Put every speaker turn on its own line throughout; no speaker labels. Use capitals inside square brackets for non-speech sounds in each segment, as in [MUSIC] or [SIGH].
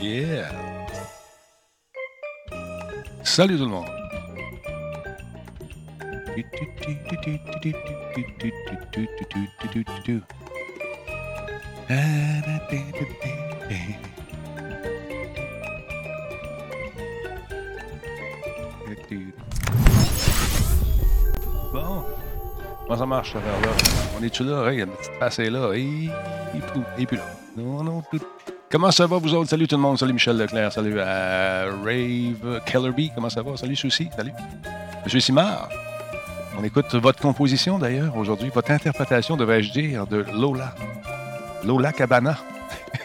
Yeah. Salut tout le monde. Bon. Comment ça marche, ce là On est-tu là? Hey, il y a une petite face est là. Et, puis là. Non, non. Comment ça va, vous autres? Salut tout le monde. Salut Michel Leclerc. Salut à Rave Kellerby. Comment ça va? Salut Souci. Salut. Monsieur Simard. On écoute votre composition d'ailleurs aujourd'hui, votre interprétation, devrais-je dire, de Lola. Lola Cabana.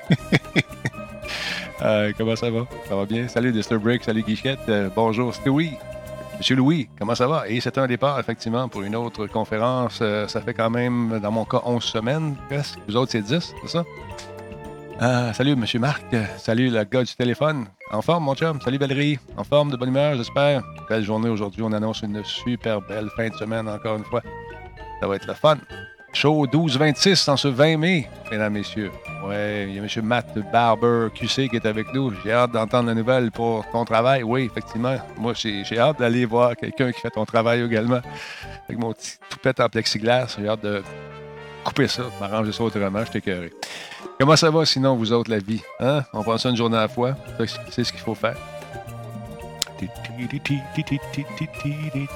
[LAUGHS] euh, comment ça va? Ça va bien? Salut Mr. Break, salut Guichette. Euh, bonjour Stewie. Monsieur Louis, comment ça va? Et c'est un départ, effectivement, pour une autre conférence. Euh, ça fait quand même, dans mon cas, 11 semaines presque. Vous autres, c'est 10, c'est ça? Ah, salut, Monsieur Marc. Salut, le gars du téléphone. En forme, mon chum? Salut, Valérie. En forme, de bonne humeur, j'espère. Belle journée aujourd'hui. On annonce une super belle fin de semaine, encore une fois. Ça va être le fun. Show 12-26 en ce 20 mai, mesdames, messieurs. Ouais, il y a M. Matt Barber QC qui est avec nous. J'ai hâte d'entendre la nouvelle pour ton travail. Oui, effectivement. Moi, j'ai hâte d'aller voir quelqu'un qui fait ton travail également. Avec mon petit toupette en plexiglas. J'ai hâte de couper ça, m'arranger ça autrement. Je t'écœuré. Comment ça va sinon, vous autres, la vie? Hein? On prend ça une journée à la fois. C'est ce qu'il faut faire.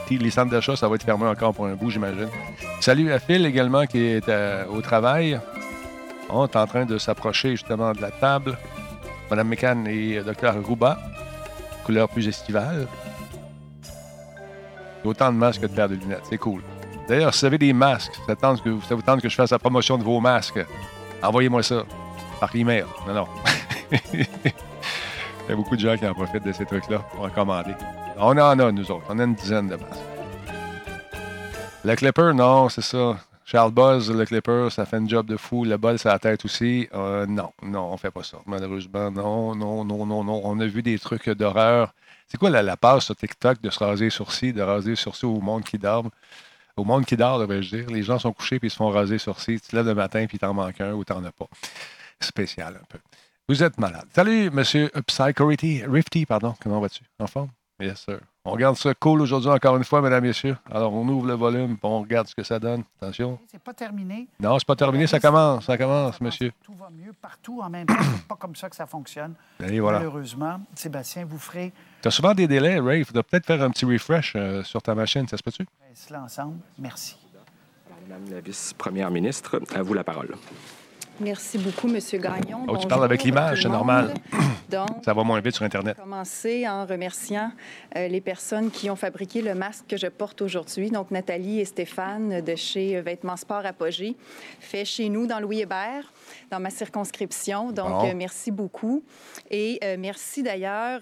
Les centres d'achat, ça va être fermé encore pour un bout, j'imagine. Salut à Phil également qui est au travail. On est en train de s'approcher justement de la table. Madame Mécan et Dr. Rouba, couleur plus estivale. Autant de masques que de paires de lunettes. C'est cool. D'ailleurs, si vous avez des masques, ça, ça vous tente que je fasse la promotion de vos masques, Envoyez-moi ça par email. Non, non. Il y a beaucoup de gens qui en profitent de ces trucs-là pour en commander. On en a, nous autres. On a une dizaine de masques. Le Clipper, non, c'est ça. Charles Buzz, le Clipper, ça fait un job de fou. Le bol, c'est la tête aussi. Euh, non, non, on fait pas ça. Malheureusement, non, non, non, non, non. On a vu des trucs d'horreur. C'est quoi la, la passe sur TikTok de se raser les sourcils, de raser les sourcils au monde qui dort? Au monde qui dort, devrais-je dire. Les gens sont couchés puis ils se font raser sur sourcils. Tu te lèves le matin puis t'en manques un ou t'en as pas. Spécial un peu. Vous êtes malade. Salut, monsieur Psychority, Rifty, pardon. Comment vas-tu? En forme? Yes, sir. On regarde ça cool aujourd'hui encore une fois, mesdames, et messieurs. Alors, on ouvre le volume, on regarde ce que ça donne. Attention.
C'est pas terminé.
Non, c'est pas terminé, ça commence, ça commence, monsieur.
Tout va mieux partout en même temps. c'est pas comme ça que ça fonctionne.
Et voilà.
Malheureusement, Sébastien, vous ferez.
Tu as souvent des délais, Ray. Il faudrait peut-être faire un petit refresh euh, sur ta machine, ça se peut-tu?
Cela ensemble. Merci.
Madame la vice-première ministre, à vous la parole.
Merci beaucoup, M. Gagnon.
Oh, tu parles avec l'image, c'est normal. ça va moins vite sur Internet.
commencer en remerciant euh, les personnes qui ont fabriqué le masque que je porte aujourd'hui. Donc, Nathalie et Stéphane de chez Vêtements Sport Apogée, fait chez nous dans Louis Hébert, dans ma circonscription. Donc, euh, merci beaucoup. Et euh, merci d'ailleurs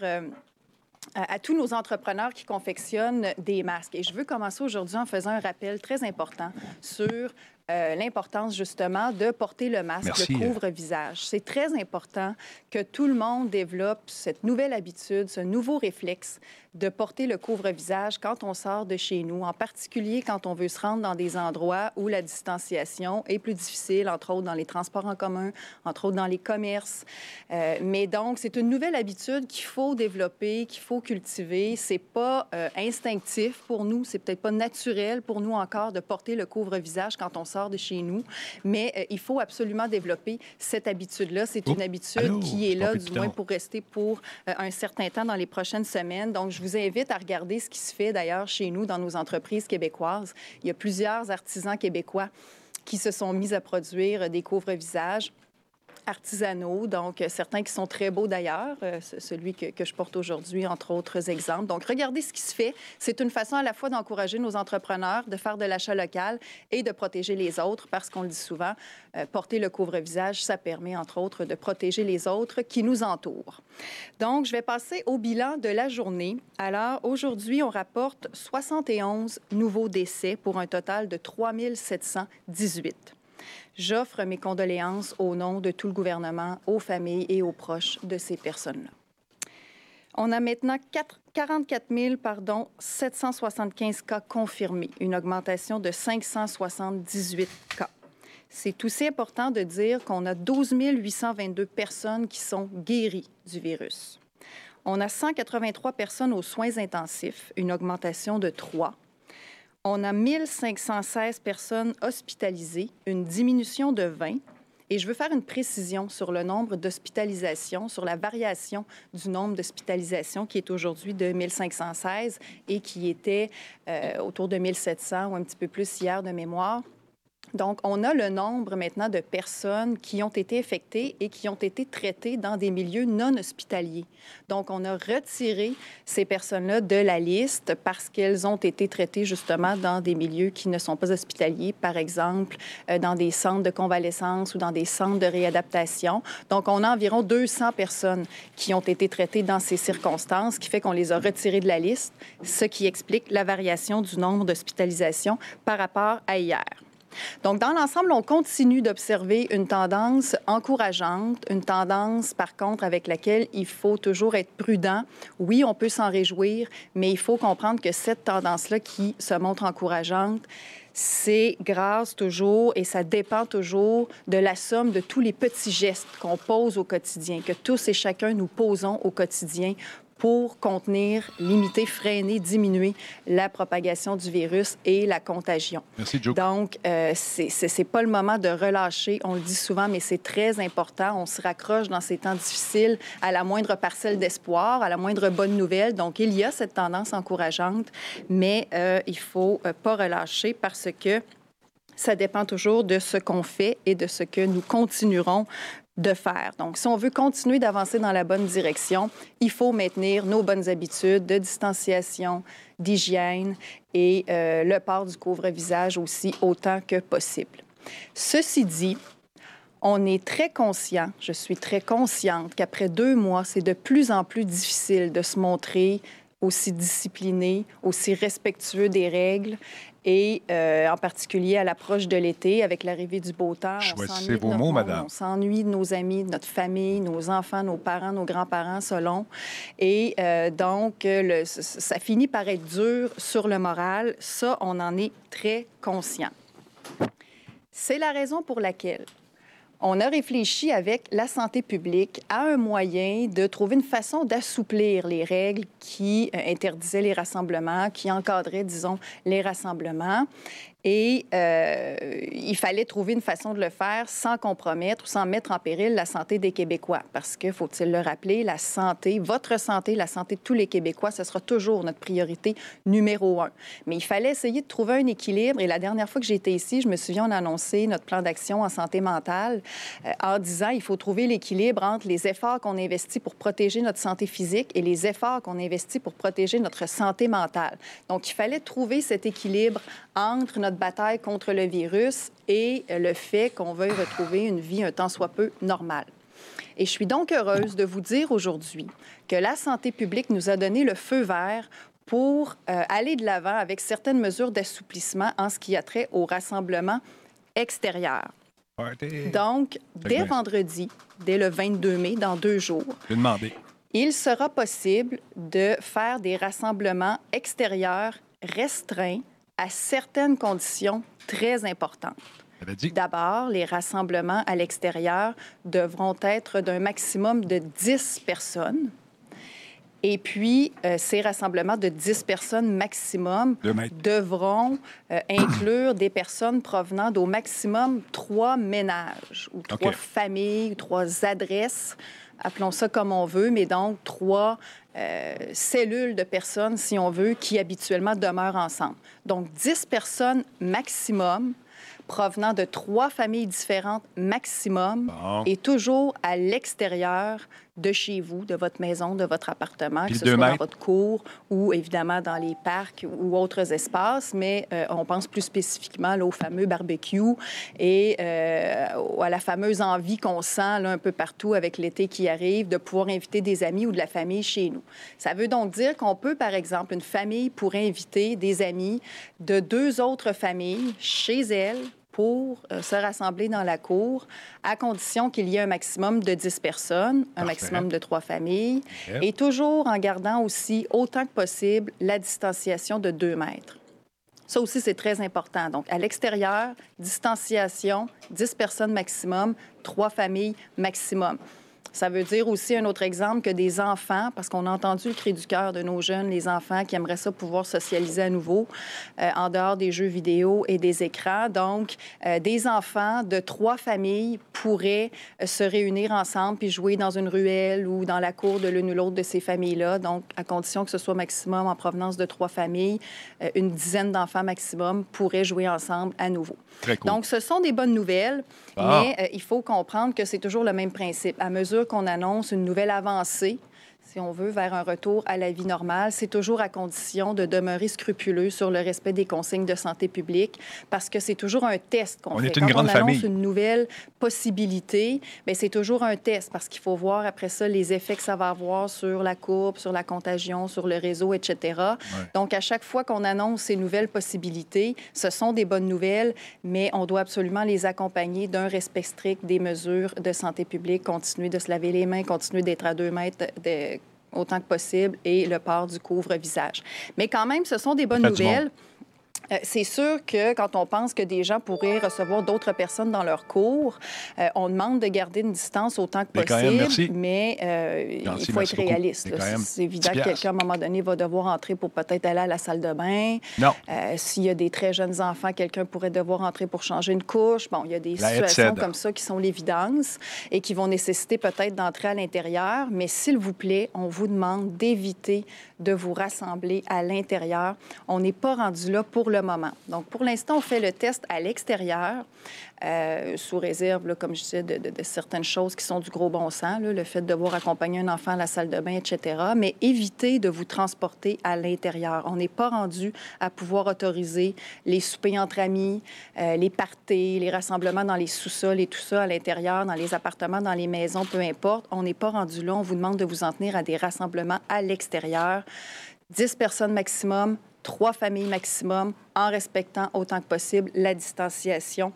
à, tous nos entrepreneurs qui confectionnent des masques. Et je veux commencer aujourd'hui en faisant un rappel très important sur euh, l'importance justement de porter le masque, le couvre-visage. C'est très important que tout le monde développe cette nouvelle habitude, ce nouveau réflexe de porter le couvre-visage quand on sort de chez nous, en particulier quand on veut se rendre dans des endroits où la distanciation est plus difficile, entre autres dans les transports en commun, entre autres dans les commerces. Euh, mais donc, c'est une nouvelle habitude qu'il faut développer, qu'il faut cultiver. C'est pas euh, instinctif pour nous, c'est peut-être pas naturel pour nous encore de porter le couvre-visage quand on sort de chez nous, mais euh, il faut absolument développer cette habitude-là. C'est une habitude qui est là, du moins pour rester pour un certain temps dans les prochaines semaines. Donc, je je vous invite à regarder ce qui se fait d'ailleurs chez nous dans nos entreprises québécoises. Il y a plusieurs artisans québécois qui se sont mis à produire des couvre-visages artisanaux, donc euh, certains qui sont très beaux d'ailleurs, euh, celui que, je porte aujourd'hui, entre autres exemples. Donc, regardez ce qui se fait. C'est une façon à la fois d'encourager nos entrepreneurs, de faire de l'achat local et de protéger les autres, parce qu'on le dit souvent, euh, porter le couvre-visage, ça permet, entre autres, de protéger les autres qui nous entourent. Donc, je vais passer au bilan de la journée. Alors, aujourd'hui, on rapporte 71 nouveaux décès pour un total de 3718. J'offre mes condoléances au nom de tout le gouvernement, aux familles et aux proches de ces personnes-là. On a maintenant 44 000, pardon, 775 cas confirmés, une augmentation de 578 cas. C'est aussi important de dire qu'on a 12 822 personnes qui sont guéries du virus. On a 183 personnes aux soins intensifs, une augmentation de 3. On a 1516 personnes hospitalisées, une diminution de 20. Et je veux faire une précision sur le nombre d'hospitalisations, sur la variation du nombre d'hospitalisations qui est aujourd'hui de 1516 et qui était euh, autour de 1700 ou un petit peu plus hier de mémoire. Donc, on a le nombre maintenant de personnes qui ont été infectées et qui ont été traitées dans des milieux non hospitaliers. Donc, on a retiré ces personnes-là de la liste parce qu'elles ont été traitées justement dans des milieux qui ne sont pas hospitaliers, par exemple euh, dans des centres de convalescence ou dans des centres de réadaptation. Donc, on a environ 200 personnes qui ont été traitées dans ces circonstances, ce qui fait qu'on les a retirées de la liste, ce qui explique la variation du nombre d'hospitalisations par rapport à hier. Donc, dans l'ensemble, on continue d'observer une tendance encourageante, une tendance, par contre, avec laquelle il faut toujours être prudent. Oui, on peut s'en réjouir, mais il faut comprendre que cette tendance-là qui se montre encourageante, c'est grâce toujours et ça dépend toujours de la somme de tous les petits gestes qu'on pose au quotidien, que tous et chacun nous posons au quotidien pour contenir, limiter, freiner, diminuer la propagation du virus et la contagion.
Merci, Joe.
Donc, euh, ce n'est pas le moment de relâcher. On le dit souvent, mais c'est très important. On se raccroche dans ces temps difficiles à la moindre parcelle d'espoir, à la moindre bonne nouvelle. Donc, il y a cette tendance encourageante, mais euh, il faut euh, pas relâcher parce que ça dépend toujours de ce qu'on fait et de ce que nous continuerons de faire. Donc, si on veut continuer d'avancer dans la bonne direction, il faut maintenir nos bonnes habitudes de distanciation, d'hygiène et euh, le port du couvre-visage aussi autant que possible. Ceci dit, on est très conscient, je suis très consciente qu'après deux mois, c'est de plus en plus difficile de se montrer aussi discipliné, aussi respectueux des règles et euh, en particulier à l'approche de l'été, avec l'arrivée du beau temps.
Choisissez vos mots, madame.
On s'ennuie de nos amis, de notre famille, nos enfants, nos parents, nos grands-parents, selon. Et euh, donc, le, ça finit par être dur sur le moral. Ça, on en est très conscient. C'est la raison pour laquelle on a réfléchi avec la santé publique à un moyen de trouver une façon d'assouplir les règles qui euh, interdisaient les rassemblements, qui encadraient, disons, les rassemblements. Et euh, il fallait trouver une façon de le faire sans compromettre ou sans mettre en péril la santé des Québécois. Parce que, faut-il le rappeler, la santé, votre santé, la santé de tous les Québécois, ce sera toujours notre priorité numéro un. Mais il fallait essayer de trouver un équilibre. Et la dernière fois que j'étais ici, je me souviens, on a annoncé notre plan d'action en santé mentale euh, en disant il faut trouver l'équilibre entre les efforts qu'on investit pour protéger notre santé physique et les efforts qu'on investit pour protéger notre santé mentale. Donc, il fallait trouver cet équilibre entre notre bataille contre le virus et le fait qu'on veuille retrouver une vie un tant soit peu normale. Et je suis donc heureuse de vous dire aujourd'hui que la santé publique nous a donné le feu vert pour euh, aller de l'avant avec certaines mesures d'assouplissement en ce qui a trait au rassemblement extérieur. Donc, dès vendredi, dès le 22 mai, dans deux jours, il sera possible de faire des rassemblements extérieurs restreints à certaines conditions très importantes. D'abord, les rassemblements à l'extérieur devront être d'un maximum de 10 personnes. Et puis, euh, ces rassemblements de 10 personnes maximum devront euh, inclure des personnes provenant d'au maximum trois ménages ou trois familles ou trois adresses appelons ça comme on veut, mais donc trois euh, cellules de personnes, si on veut, qui habituellement demeurent ensemble. Donc 10 personnes maximum provenant de trois familles différentes maximum et toujours à l'extérieur de chez vous, de votre maison, de votre appartement, que ce soit dans votre cour ou évidemment dans les parcs ou autres espaces, mais euh, on pense plus spécifiquement au fameux barbecue et euh, à la fameuse envie qu'on sent là, un peu partout avec l'été qui arrive de pouvoir inviter des amis ou de la famille chez nous. Ça veut donc dire qu'on peut, par exemple, une famille pourrait inviter des amis de deux autres familles chez elle pour euh, se rassembler dans la cour, à condition qu'il y ait un maximum de 10 personnes, un
Parfait.
maximum de trois familles, et toujours en gardant aussi autant que possible la distanciation de 2 mètres. Ça aussi, c'est très important. Donc, à l'extérieur, distanciation, 10 personnes maximum, trois familles maximum. Ça veut dire aussi un autre exemple que des enfants, parce qu'on a entendu le cri du cœur de nos jeunes, les enfants qui aimeraient ça pouvoir socialiser à nouveau euh, en dehors des jeux vidéo et des écrans. Donc, euh, des enfants de trois familles pourraient euh, se réunir ensemble puis jouer dans une ruelle ou dans la cour de l'une ou l'autre de ces familles-là. Donc, à condition que ce soit maximum en provenance de trois familles, une dizaine d'enfants maximum pourraient jouer ensemble à nouveau.
Très cool.
Donc, ce sont des bonnes nouvelles,
Ah.
mais euh, il faut comprendre que c'est toujours le même principe. À mesure qu'on annonce une nouvelle avancée, si on veut, vers un retour à la vie normale, c'est toujours à condition de demeurer scrupuleux sur le respect des consignes de santé publique, parce que c'est toujours un test qu'on
On
fait.
est une
Quand
grande
on annonce
famille.
une nouvelle possibilité, bien, c'est toujours un test, parce qu'il faut voir après ça les effets que ça va avoir sur la courbe, sur la contagion, sur le réseau, etc. Donc, à chaque fois qu'on annonce ces nouvelles possibilités, ce sont des bonnes nouvelles, mais on doit absolument les accompagner d'un respect strict des mesures de santé publique, continuer de se laver les mains, continuer d'être à deux mètres de- autant que possible et le port du couvre-visage. Mais quand même, ce sont des bonnes nouvelles. C'est sûr que quand on pense que des gens pourraient recevoir d'autres personnes dans leur cours, euh, on demande de garder une distance autant que
Mais
possible,
même, merci.
mais euh, il faut être réaliste. C'est évident que
10
quelqu'un, à un moment donné, va devoir entrer pour peut-être aller à la salle de bain.
Non.
Euh, S'il y a des très jeunes enfants, quelqu'un pourrait devoir entrer pour changer une couche. Bon, il y a des
La
situations
headset.
comme ça qui sont l'évidence et qui vont nécessiter peut-être d'entrer à l'intérieur. Mais s'il vous plaît, on vous demande d'éviter de vous rassembler à l'intérieur. On n'est pas rendu là pour le moment. Donc, pour l'instant, on fait le test à l'extérieur, euh, sous réserve, comme je disais, de, certaines choses qui sont du gros bon sens, le fait de devoir accompagner un enfant à la salle de bain, etc. Mais évitez de vous transporter à l'intérieur. On n'est pas rendu à pouvoir autoriser les soupers entre amis, euh, les parties, les rassemblements dans les sous-sols et tout ça à l'intérieur, dans les appartements, dans les maisons, peu importe. On n'est pas rendu là. On vous demande de vous en tenir à des rassemblements à l'extérieur. 10 personnes maximum, trois familles maximum, en respectant autant que possible la distanciation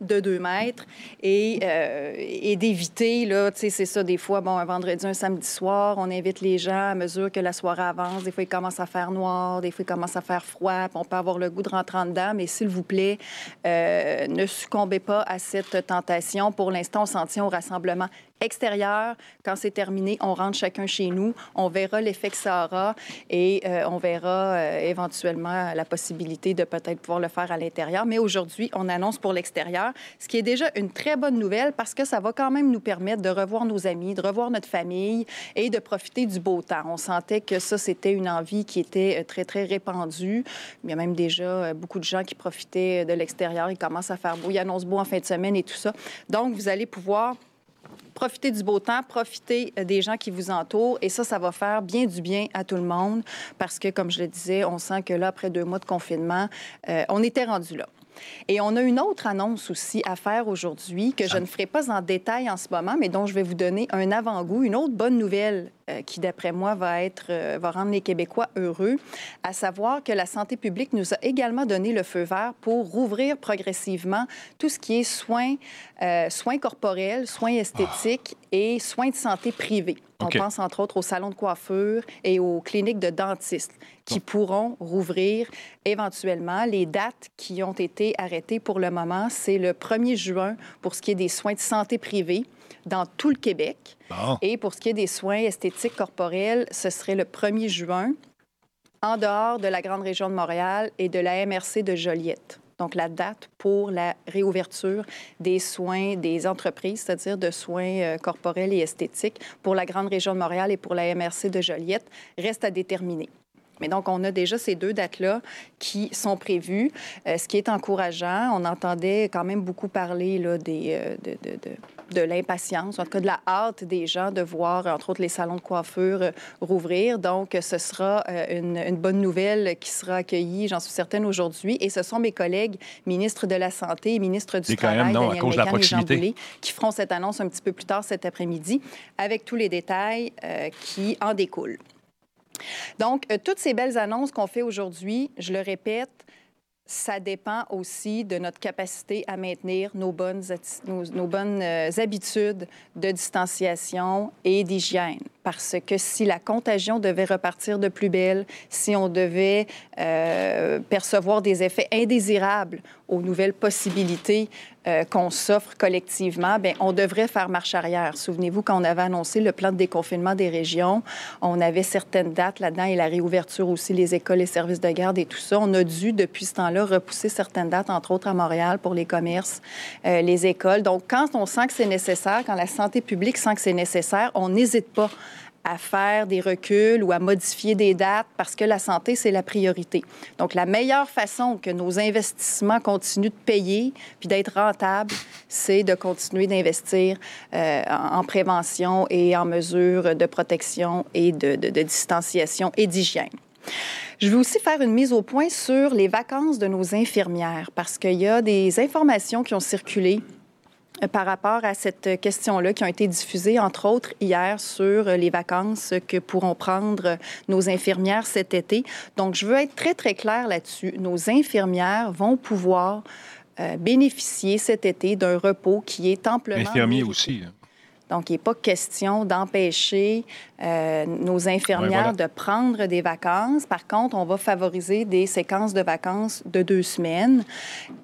de 2 mètres et, euh, et d'éviter, là, tu sais, c'est ça, des fois, bon, un vendredi, un samedi soir, on invite les gens à mesure que la soirée avance. Des fois, il commence à faire noir, des fois, il commence à faire froid, puis on peut avoir le goût de rentrer en dedans, mais s'il vous plaît, euh, ne succombez pas à cette tentation. Pour l'instant, on s'en tient au rassemblement extérieur. Quand c'est terminé, on rentre chacun chez nous. On verra l'effet que ça aura et euh, on verra euh, éventuellement la possibilité de peut-être pouvoir le faire à l'intérieur. Mais aujourd'hui, on annonce pour l'extérieur, ce qui est déjà une très bonne nouvelle parce que ça va quand même nous permettre de revoir nos amis, de revoir notre famille et de profiter du beau temps. On sentait que ça, c'était une envie qui était euh, très, très répandue. Il y a même déjà beaucoup de gens qui profitaient de l'extérieur. Il commence à faire beau. Il annonce beau en fin de semaine et tout ça. Donc, vous allez pouvoir profiter du beau temps, profiter euh, des gens qui vous entourent. Et ça, ça va faire bien du bien à tout le monde parce que, comme je le disais, on sent que là, après deux mois de confinement, euh, on était rendu là. Et on a une autre annonce aussi à faire aujourd'hui que je ne ferai pas en détail en ce moment, mais dont je vais vous donner un avant-goût, une autre bonne nouvelle euh, qui, d'après moi, va, être, euh, va rendre les Québécois heureux, à savoir que la santé publique nous a également donné le feu vert pour rouvrir progressivement tout ce qui est soins, euh, soins corporels, soins esthétiques et soins de santé privés. On pense entre autres aux salons de coiffure et aux cliniques de dentistes qui pourront rouvrir éventuellement. Les dates qui ont été arrêtées pour le moment, c'est le 1er juin pour ce qui est des soins de santé privés dans tout le Québec.
Bon.
Et pour ce qui est des soins esthétiques corporels, ce serait le 1er juin en dehors de la grande région de Montréal et de la MRC de Joliette. Donc, la date pour la réouverture des soins des entreprises, c'est-à-dire de soins euh, corporels et esthétiques pour la grande région de Montréal et pour la MRC de Joliette, reste à déterminer. Mais donc, on a déjà ces deux dates-là qui sont prévues, euh, ce qui est encourageant. On entendait quand même beaucoup parler là, des, euh, de, de l'impatience, en tout cas de la hâte des gens de voir, entre autres, les salons de coiffure euh, rouvrir. Donc, ce sera euh, une, une bonne nouvelle qui sera accueillie, j'en suis certaine, aujourd'hui. Et ce sont mes collègues ministres de la Santé et ministres du
quand
Travail,
même non, à
Daniel
de la
Mécan et Jean
proximité.
Boulay, qui feront cette annonce un petit peu plus tard cet après-midi, avec tous les détails euh, qui en découlent. Donc, toutes ces belles annonces qu'on fait aujourd'hui, je le répète, ça dépend aussi de notre capacité à maintenir nos bonnes, nos, bonnes euh, habitudes de distanciation et d'hygiène. Parce que si la contagion devait repartir de plus belle, si on devait euh, percevoir des effets indésirables aux nouvelles possibilités euh, qu'on s'offre collectivement, bien, on devrait faire marche arrière. Souvenez-vous, quand on avait annoncé le plan de déconfinement des régions, on avait certaines dates là-dedans et la réouverture aussi, les écoles, les services de garde et tout ça. On a dû, depuis ce temps-là, repousser certaines dates, entre autres à Montréal, pour les commerces, euh, les écoles. Donc, quand on sent que c'est nécessaire, quand la santé publique sent que c'est nécessaire, on n'hésite pas à faire des reculs ou à modifier des dates parce que la santé, c'est la priorité. Donc, la meilleure façon que nos investissements continuent de payer puis d'être rentables, c'est de continuer d'investir euh, en prévention et en mesures de protection et de, de, distanciation et d'hygiène. Je veux aussi faire une mise au point sur les vacances de nos infirmières parce qu'il y a des informations qui ont circulé par rapport à cette question-là qui ont été diffusées, entre autres, hier sur les vacances que pourront prendre nos infirmières cet été. Donc, je veux être très, très claire là-dessus. Nos infirmières vont pouvoir euh, bénéficier cet été d'un repos qui est amplement...
Infirmiers aussi. Hein.
Donc, il n'est pas question d'empêcher euh, nos infirmières
voilà.
de prendre des vacances. Par contre, on va favoriser des séquences de vacances de deux semaines.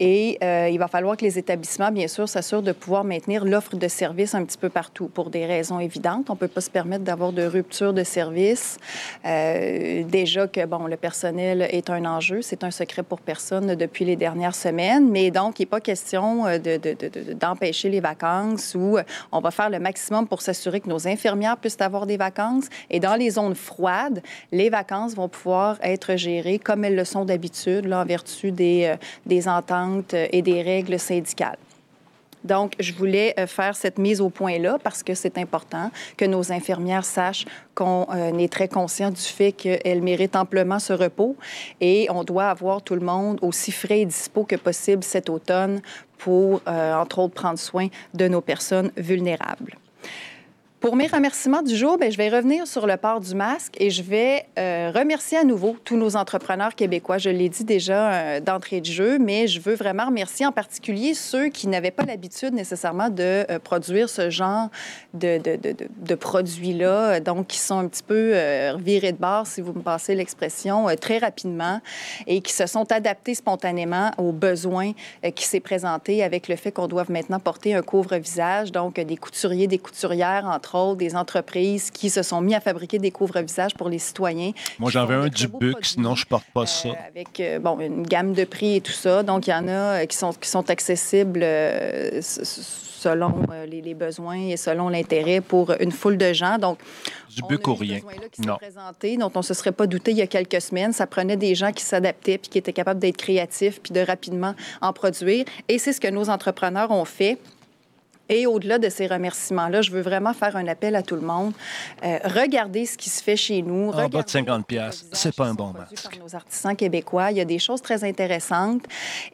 Et euh, il va falloir que les établissements, bien sûr, s'assurent de pouvoir maintenir l'offre de services un petit peu partout pour des raisons évidentes. On ne peut pas se permettre d'avoir de rupture de service. Euh, déjà que, bon, le personnel est un enjeu. C'est un secret pour personne depuis les dernières semaines. Mais donc, il n'est pas question euh, de- de- de- de- d'empêcher les vacances ou on va faire le maximum pour s'assurer que nos infirmières puissent avoir des vacances. Et dans les zones froides, les vacances vont pouvoir être gérées comme elles le sont d'habitude, en vertu des, euh, des ententes et des règles syndicales. Donc, je voulais euh, faire cette mise au point-là parce que c'est important que nos infirmières sachent qu'on euh, est très conscient du fait qu'elles méritent amplement ce repos et on doit avoir tout le monde aussi frais et dispo que possible cet automne pour, euh, entre autres, prendre soin de nos personnes vulnérables. Pour mes remerciements du jour, bien, je vais revenir sur le port du masque et je vais euh, remercier à nouveau tous nos entrepreneurs québécois. Je l'ai dit déjà euh, d'entrée de jeu, mais je veux vraiment remercier en particulier ceux qui n'avaient pas l'habitude nécessairement de euh, produire ce genre de, de, produits-là, donc qui sont un petit peu virés de bord, si vous me passez l'expression, très rapidement et qui se sont adaptés spontanément aux besoins qui s'est présenté avec le fait qu'on doive maintenant porter un couvre-visage. Donc, des couturiers, des couturières, entre autres, des entreprises qui se sont mis à fabriquer des couvre-visages pour les citoyens.
Moi, j'en veux un du Buc, sinon je porte pas
euh,
ça.
avec euh, bon, une gamme de prix et tout ça. Donc, il y en a euh, qui sont, qui sont accessibles euh, selon les, les besoins et selon l'intérêt pour une foule de gens. Donc,
Du Buc ou rien.
qui
Non.
s'est présenté, dont on ne se serait pas douté il y a quelques semaines. Ça prenait des gens qui s'adaptaient puis qui étaient capables d'être créatifs puis de rapidement en produire. Et c'est ce que nos entrepreneurs ont fait. Et au-delà de ces remerciements-là, je veux vraiment faire un appel à tout le monde. Euh, regardez ce qui se fait chez nous.
En bas de
Regardez
50
les
piastres,
visages
c'est pas un bon masque.
par nos artisans québécois. Il y a des choses très intéressantes.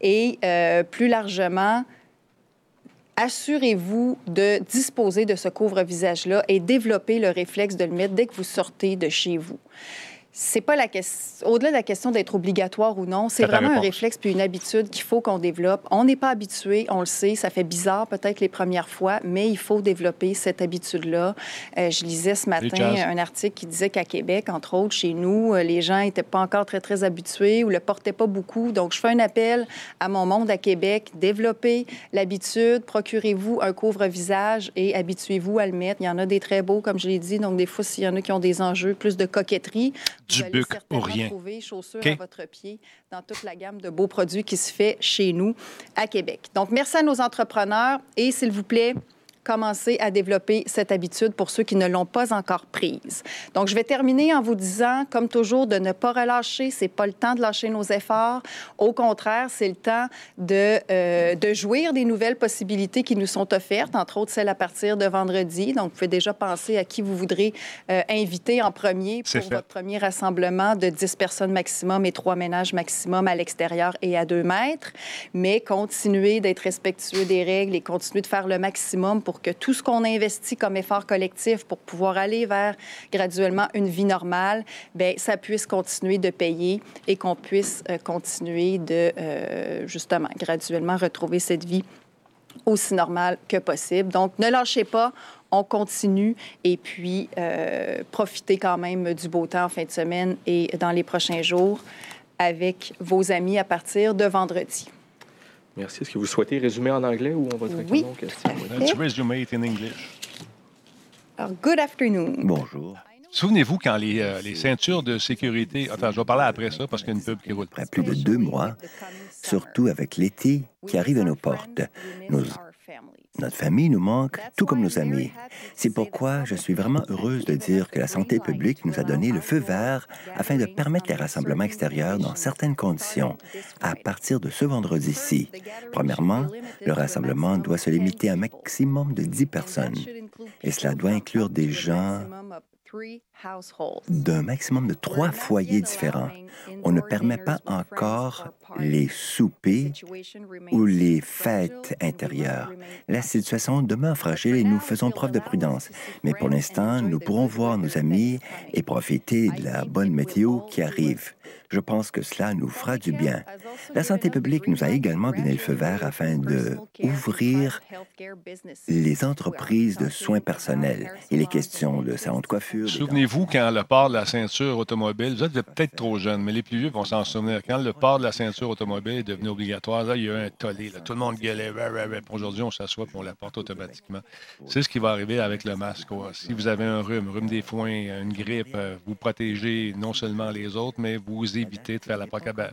Et euh, plus largement, assurez-vous de disposer de ce couvre-visage-là et développer le réflexe de le mettre dès que vous sortez de chez vous. C'est pas la question. Au-delà de la question d'être obligatoire ou non, c'est vraiment un réflexe puis une habitude qu'il faut qu'on développe. On n'est pas habitué, on le sait, ça fait bizarre peut-être les premières fois, mais il faut développer cette habitude-là. Euh, je lisais ce matin un article qui disait qu'à Québec, entre autres, chez nous, euh, les gens n'étaient pas encore très, très habitués ou le portaient pas beaucoup. Donc, je fais un appel à mon monde à Québec. Développez l'habitude, procurez-vous un couvre-visage et habituez-vous à le mettre. Il y en a des très beaux, comme je l'ai dit. Donc, des fois, s'il y en a qui ont des enjeux, plus de coquetterie,
Du
vous allez
Buc
certainement
rien.
trouver chaussures à votre pied dans toute la gamme de beaux produits qui se fait chez nous à Québec. Donc, merci à nos entrepreneurs et, s'il vous plaît, commencez à développer cette habitude pour ceux qui ne l'ont pas encore prise. Donc, je vais terminer en vous disant, comme toujours, de ne pas relâcher. C'est pas le temps de lâcher nos efforts. Au contraire, c'est le temps de, euh, de jouir des nouvelles possibilités qui nous sont offertes, entre autres celles à partir de vendredi. Donc, vous pouvez déjà penser à qui vous voudrez euh, inviter en premier pour votre premier rassemblement de 10 personnes maximum et trois ménages maximum à l'extérieur et à 2 mètres. Mais continuez d'être respectueux des règles et continuez de faire le maximum pour pour que tout ce qu'on investit comme effort collectif pour pouvoir aller vers graduellement une vie normale, bien, ça puisse continuer de payer et qu'on puisse euh, continuer de, euh, justement, graduellement retrouver cette vie aussi normale que possible. Donc, ne lâchez pas, on continue et puis euh, profitez quand même du beau temps en fin de semaine et dans les prochains jours avec vos amis à partir de vendredi.
Merci. Est-ce que vous souhaitez résumer en anglais ou on va directement
Oui,
aux questions?
tout à
Oui.
fait.
Let's resume it in English.
Alors, good afternoon.
Bonjour.
Souvenez-vous quand les, euh, les ceintures de sécurité. Attends, je vais parler après ça parce qu'il y a une pub qui roule.
Après plus de deux mois, surtout avec l'été qui arrive à nos portes, nos- notre famille nous manque, tout comme nos amis. C'est pourquoi je suis vraiment heureuse de dire que la santé publique nous a donné le feu vert afin de permettre les rassemblements extérieurs dans certaines conditions à partir de ce vendredi-ci. Premièrement, le rassemblement doit se limiter à un maximum de 10 personnes. Et cela doit inclure des gens d'un maximum de trois foyers différents. On ne permet pas encore les soupers ou les fêtes intérieures. La situation demeure fragile et nous faisons preuve de prudence. Mais pour l'instant, nous pourrons voir nos amis et profiter de la bonne météo qui arrive. Je pense que cela nous fera du bien. La santé publique nous a également donné le feu vert afin de ouvrir les entreprises de soins personnels et les questions de salon de coiffure.
Souvenez-vous quand le port de la ceinture automobile, vous êtes peut-être trop jeune, mais les plus vieux vont s'en souvenir. Quand le port de la ceinture automobile est devenu obligatoire, là, il y a eu un tollé. là. Tout le monde gueulait. Aujourd'hui, on s'assoit et on la porte automatiquement. C'est ce qui va arriver avec le masque. quoi. Si vous avez un rhume, rhume des foins, une grippe, euh, vous protégez non seulement les autres, mais vous évitez de faire la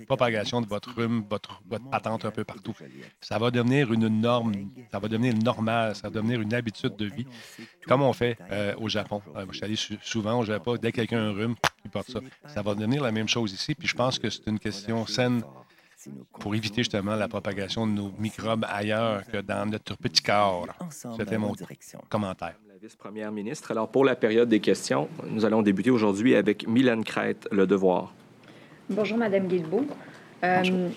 propagation de votre rhume, votre, votre patente un peu partout. Ça va devenir une norme, ça va devenir normal, ça va devenir une habitude de vie. Comme on fait euh, au Japon. Euh, je suis allé sou- souvent au Japon. Dès que quelqu'un a un rhume, il porte ça. Ça va devenir la même chose ici. Puis je pense que c'est une question saine pour éviter justement la propagation de nos microbes ailleurs que dans notre petit corps. C'était mon commentaire.
Vice-première ministre. Alors, pour la période des questions, nous allons débuter aujourd'hui avec Mylène Crête, Le Devoir.
Bonjour, Madame Guilbeault. Euh,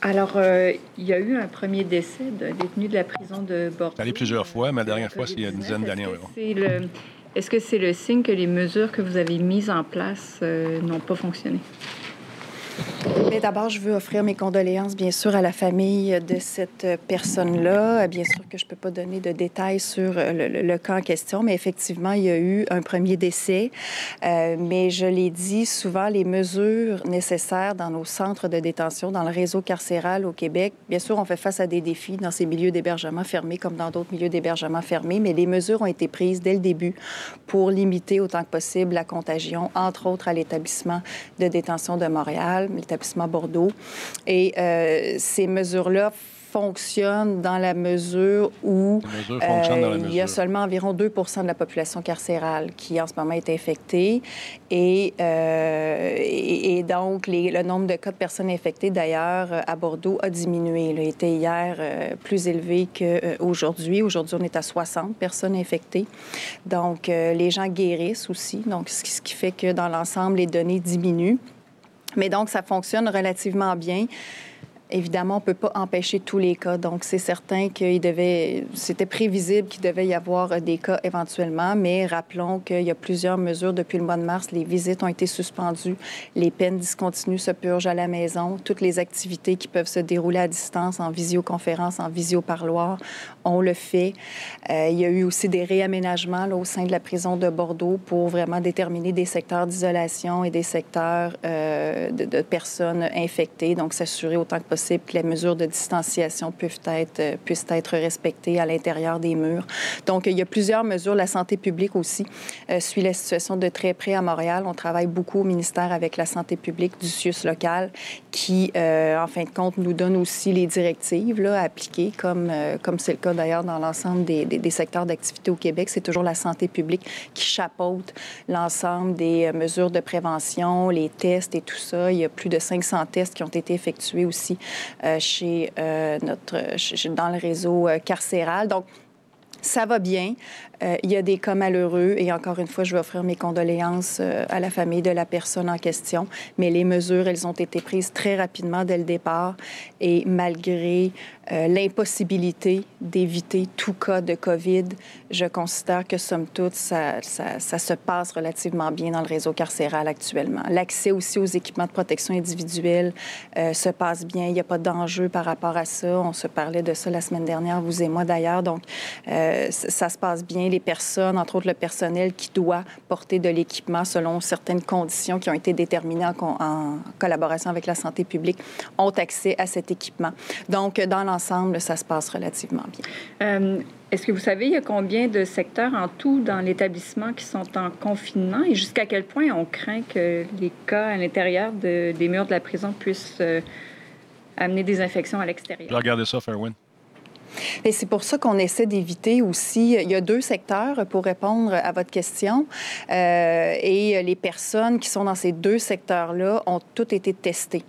alors, euh, il y a eu un premier décès d'un détenu de la prison de Bordeaux.
allé plusieurs fois, mais la dernière fois, c'est il y a une
COVID-19.
dizaine d'années environ.
Est-ce que c'est le signe que les mesures que vous avez mises en place euh, n'ont pas fonctionné?
D'abord, je veux offrir mes condoléances, bien sûr, à la famille de cette euh, personne-là. Bien sûr que je ne peux pas donner de détails sur euh, le cas en question, mais effectivement, il y a eu un premier décès. Euh, mais je l'ai dit souvent, les mesures nécessaires dans nos centres de détention, dans le réseau carcéral au Québec, bien sûr, on fait face à des défis dans ces milieux d'hébergement fermés comme dans d'autres milieux d'hébergement fermés, mais les mesures ont été prises dès le début pour limiter autant que possible la contagion, entre autres à l'établissement de détention de Montréal, l'établissement Bordeaux. Et euh, ces mesures-là fonctionnent dans la mesure où
la
euh, il y a seulement environ 2% de la population carcérale qui, en ce moment, est infectée. Et, euh, et, et donc, les- le nombre de cas de personnes infectées, d'ailleurs, à Bordeaux a diminué. Il était hier euh, plus élevé qu'aujourd'hui. Aujourd'hui, on est à 60 personnes infectées. Donc, les gens guérissent aussi. Donc, ce qui, ce qui fait que, dans l'ensemble, les données diminuent. Mais donc, ça fonctionne relativement bien. Évidemment, on ne peut pas empêcher tous les cas. Donc, c'est certain qu'il devait, c'était prévisible qu'il devait y avoir des cas éventuellement, mais rappelons qu'il y a plusieurs mesures depuis le mois de mars. Les visites ont été suspendues, les peines discontinues se purgent à la maison, toutes les activités qui peuvent se dérouler à distance, en visioconférence, en visioparloir, on le fait. Euh, il y a eu aussi des réaménagements au sein de la prison de Bordeaux pour vraiment déterminer des secteurs d'isolation et des secteurs euh, de, de personnes infectées, donc s'assurer autant que possible que les mesures de distanciation euh, puissent être respectées à l'intérieur des murs. Donc, il y a plusieurs mesures. La santé publique aussi euh, suit la situation de très près à Montréal. On travaille beaucoup au ministère avec la santé publique du CIUS local qui, euh, en fin de compte, nous donne aussi les directives là, à appliquer, comme c'est le cas d'ailleurs dans l'ensemble des, secteurs d'activité au Québec. C'est toujours la santé publique qui chapeaute l'ensemble des mesures de prévention, les tests et tout ça. Il y a plus de 500 tests qui ont été effectués aussi chez euh, notre, dans le réseau euh, carcéral. Donc, ça va bien. Euh, il y a des cas malheureux et encore une fois, je vais offrir mes condoléances euh, à la famille de la personne en question. Mais les mesures, elles ont été prises très rapidement dès le départ et malgré euh, l'impossibilité d'éviter tout cas de COVID, je considère que, somme toute, ça, ça, ça, se passe relativement bien dans le réseau carcéral actuellement. L'accès aussi aux équipements de protection individuelle se passe bien. Il n'y a pas d'enjeu par rapport à ça. On se parlait de ça la semaine dernière, vous et moi d'ailleurs. Donc, ça se passe bien les personnes, entre autres le personnel qui doit porter de l'équipement selon certaines conditions qui ont été déterminées en, collaboration avec la santé publique, ont accès à cet équipement. Donc, dans l'ensemble, ça se passe relativement bien.
Euh, est-ce que vous savez, il y a combien de secteurs en tout dans l'établissement qui sont en confinement et jusqu'à quel point on craint que les cas à l'intérieur des murs de la prison puissent euh, amener des infections à l'extérieur?
Regardez ça, Fairwin.
Et c'est pour ça qu'on essaie d'éviter aussi. Il y a deux secteurs pour répondre à votre question. Euh, et les personnes qui sont dans ces deux secteurs-là ont toutes été testées.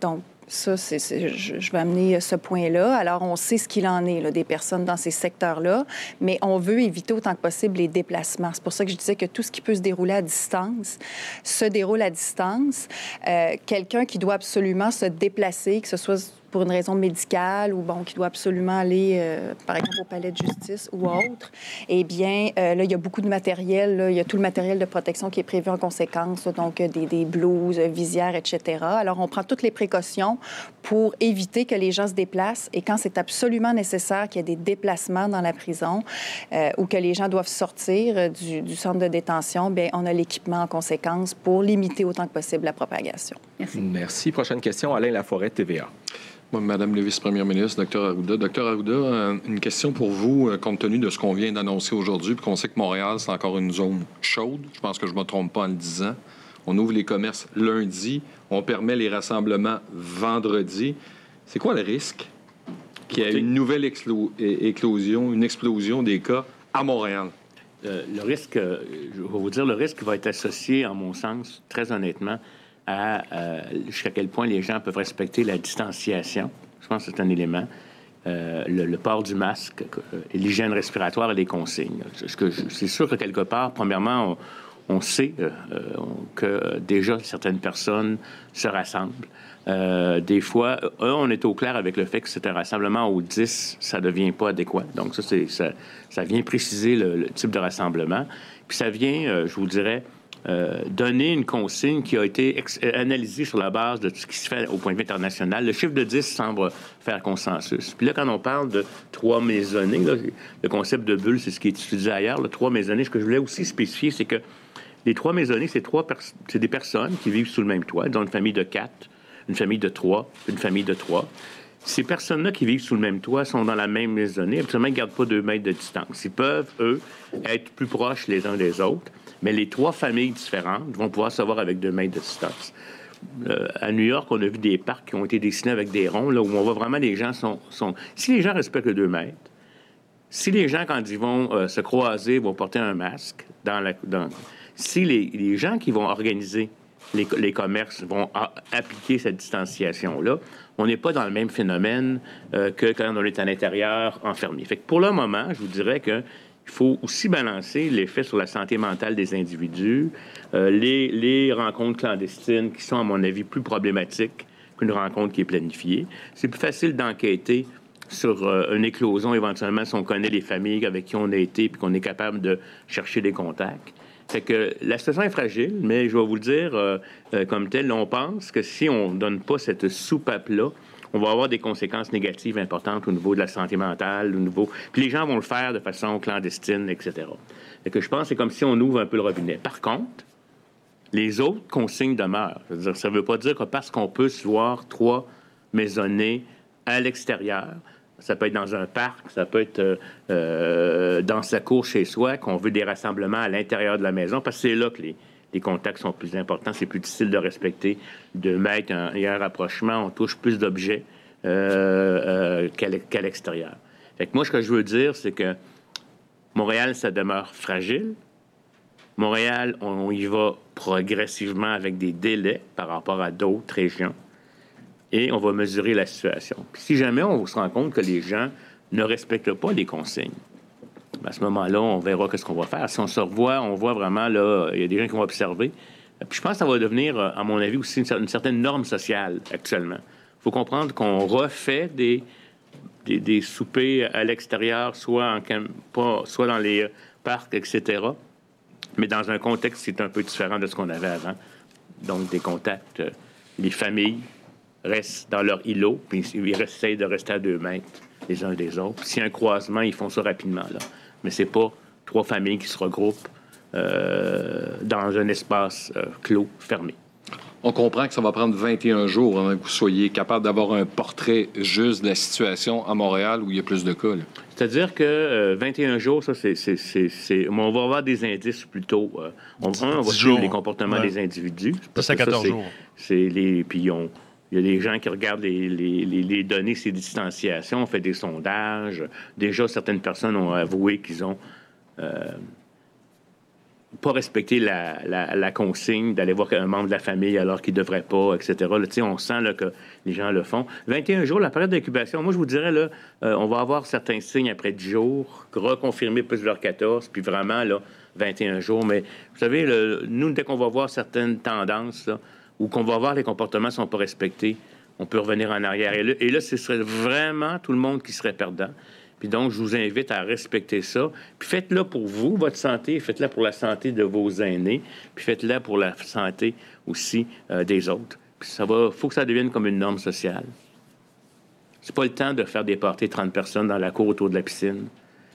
Donc, ça, je, vais amener ce point-là. Alors, on sait ce qu'il en est des personnes dans ces secteurs-là, mais on veut éviter autant que possible les déplacements. C'est pour ça que je disais que tout ce qui peut se dérouler à distance se déroule à distance. Euh, quelqu'un qui doit absolument se déplacer, que ce soit pour une raison médicale ou bon, qui doit absolument aller, euh, par exemple, au palais de justice ou autre, eh bien, euh, là, il y a beaucoup de matériel. Là, il y a tout le matériel de protection qui est prévu en conséquence, donc euh, des, des blouses, visières, etc. Alors, on prend toutes les précautions pour éviter que les gens se déplacent et quand c'est absolument nécessaire qu'il y ait des déplacements dans la prison ou que les gens doivent sortir du, du centre de détention, bien, on a l'équipement en conséquence pour limiter autant que possible la propagation.
Merci. Merci. Prochaine question, Alain Laforêt, TVA.
Madame le vice-première ministre, docteur Arruda. Docteur Arruda, euh, une question pour vous, euh, compte tenu de ce qu'on vient d'annoncer aujourd'hui, puis qu'on sait que Montréal, c'est encore une zone chaude. Je pense que je ne me trompe pas en le disant. On ouvre les commerces lundi, on permet les rassemblements vendredi. C'est quoi le risque qu'il y ait une nouvelle éclosion, une explosion des cas à Montréal?
Euh, le risque, je vais vous dire, le risque va être associé, en mon sens, très honnêtement, à euh, jusqu'à quel point les gens peuvent respecter la distanciation. Je pense que c'est un élément. Euh, le, port du masque, euh, l'hygiène respiratoire et les consignes. C'est sûr que quelque part, premièrement, on, sait que déjà certaines personnes se rassemblent. des fois, on est au clair avec le fait que c'est un rassemblement au 10, ça ne devient pas adéquat. Donc, ça, ça, vient préciser le, type de rassemblement. Puis ça vient, je vous dirais, euh, donner une consigne qui a été euh, analysée sur la base de tout ce qui se fait au point de vue international. Le chiffre de 10 semble faire consensus. Puis là, quand on parle de trois maisonnées, le concept de bulle, c'est ce qui est utilisé ailleurs, le trois maisonnées, ce que je voulais aussi spécifier, c'est que les trois maisonnées, c'est des personnes qui vivent sous le même toit, dont une famille de quatre, une famille de trois, une famille de trois. Ces personnes-là qui vivent sous le même toit sont dans la même maisonnée. Absolument, ils ne gardent pas deux mètres de distance. Ils peuvent, eux, être plus proches les uns des autres mais les trois familles différentes vont pouvoir savoir avec deux mètres de distance. Euh, à New York, on a vu des parcs qui ont été dessinés avec des ronds, là, où on voit vraiment les gens sont. Si les gens respectent les deux mètres, si les gens, quand ils vont euh, se croiser, vont porter un masque, dans la, si les, les, gens qui vont organiser les, les commerces vont appliquer cette distanciation-là, on n'est pas dans le même phénomène euh, que quand on est à l'intérieur enfermé. Fait que pour le moment, je vous dirais que il faut aussi balancer l'effet sur la santé mentale des individus, euh, les, rencontres clandestines qui sont, à mon avis, plus problématiques qu'une rencontre qui est planifiée. C'est plus facile d'enquêter sur euh, une éclosion, éventuellement, si on connaît les familles avec qui on a été, puis qu'on est capable de chercher des contacts. Fait que la situation est fragile, mais je vais vous le dire euh, comme tel, on pense que si on ne donne pas cette soupape-là, on va avoir des conséquences négatives importantes au niveau de la santé mentale, au niveau... Puis les gens vont le faire de façon clandestine, etc. Et que je pense que c'est comme si on ouvre un peu le robinet. Par contre, les autres consignes demeurent. ça ne veut pas dire que parce qu'on peut se voir trois maisonnées à l'extérieur, ça peut être dans un parc, ça peut être euh, euh, dans sa cour chez soi, qu'on veut des rassemblements à l'intérieur de la maison, parce que c'est là que les, les contacts sont plus importants, c'est plus difficile de respecter, de mettre un, rapprochement, on touche plus d'objets euh, euh, qu'à l'extérieur. Moi, ce que je veux dire, c'est que Montréal, ça demeure fragile. Montréal, on, y va progressivement avec des délais par rapport à d'autres régions et on va mesurer la situation. si jamais on se rend compte que les gens ne respectent pas les consignes, à ce moment-là, on verra ce qu'on va faire. Si on se revoit, on voit vraiment, là, il y a des gens qui vont observer. Puis je pense que ça va devenir, à mon avis, aussi une, certaine norme sociale actuellement. Il faut comprendre qu'on refait des, des, soupers à l'extérieur, soit, en, soit dans les parcs, etc. Mais dans un contexte qui est un peu différent de ce qu'on avait avant. Donc, des contacts, euh, les familles restent dans leur îlot, puis ils essayent de rester à deux mètres les uns des autres. S'il y a un croisement, ils font ça rapidement. Là. Mais c'est pas trois familles qui se regroupent euh, dans un espace euh, clos, fermé.
On comprend que ça va prendre 21 jours avant que vous soyez capable d'avoir un portrait juste de la situation à Montréal où il y a plus de cas.
C'est-à-dire que 21 euh, jours, ça, c'est, On va avoir des indices plutôt. on, on va suivre les comportements des individus.
Ça, à 14 jours.
C'est les. Puis on, il y a des gens qui regardent les, données, ces distanciations, on fait des sondages. Déjà, certaines personnes ont avoué qu'ils ont euh, pas respecté la, consigne d'aller voir un membre de la famille alors qu'il ne devrait pas, etc. On sent que les gens le font. 21 jours, la période d'incubation, moi, je vous dirais, là, euh, on va avoir certains signes après 10 jours, reconfirmer plus leur 14, puis vraiment, là, 21 jours. Mais vous savez, nous, dès qu'on va voir certaines tendances, ou qu'on va voir les comportements ne sont pas respectés, on peut revenir en arrière. Et là, ce serait vraiment tout le monde qui serait perdant. Puis donc, je vous invite à respecter ça. Puis faites-le pour vous, votre santé, faites-le pour la santé de vos aînés, puis faites-le pour la santé aussi euh, des autres. Puis ça va, faut que ça devienne comme une norme sociale. C'est pas le temps de faire des parties 30 personnes dans la cour autour de la piscine,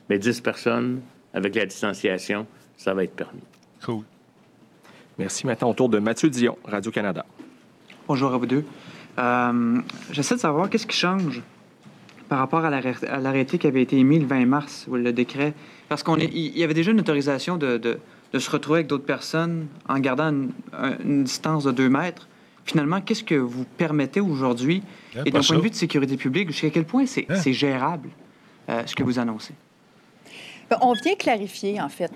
mais 10 personnes avec la distanciation, ça va être permis.
Cool.
Merci. Maintenant, autour de Mathieu Dion, Radio-Canada.
Bonjour à vous deux. Euh, j'essaie de savoir qu'est-ce qui change par rapport à l'arrêté qui avait été émis le 20 mars, ou le décret. Parce qu'il y avait déjà une autorisation de, se retrouver avec d'autres personnes en gardant une, distance de 2 mètres. Finalement, qu'est-ce que vous permettez aujourd'hui? Et d'un point de vue de sécurité publique, jusqu'à quel point c'est hein? gérable, euh, ce que vous annoncez?
Ben, on vient clarifier, en fait.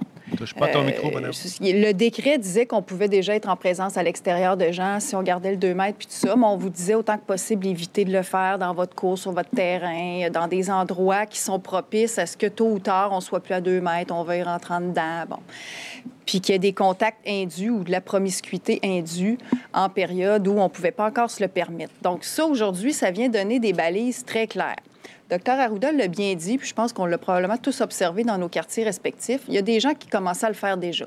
pas ton micro,
euh, Le décret disait qu'on pouvait déjà être en présence à l'extérieur de gens si on gardait le 2 mètres puis tout ça, mais on vous disait autant que possible éviter de le faire dans votre cours, sur votre terrain, dans des endroits qui sont propices à ce que tôt ou tard, on soit plus à 2 mètres, on veuille rentrer dedans. Bon puis qu'il y ait des contacts indus ou de la promiscuité indue en période où on ne pouvait pas encore se le permettre. Donc ça, aujourd'hui, ça vient donner des balises très claires. Docteur Arruda l'a bien dit, puis je pense qu'on l'a probablement tous observé dans nos quartiers respectifs. Il y a des gens qui commencent à le faire déjà.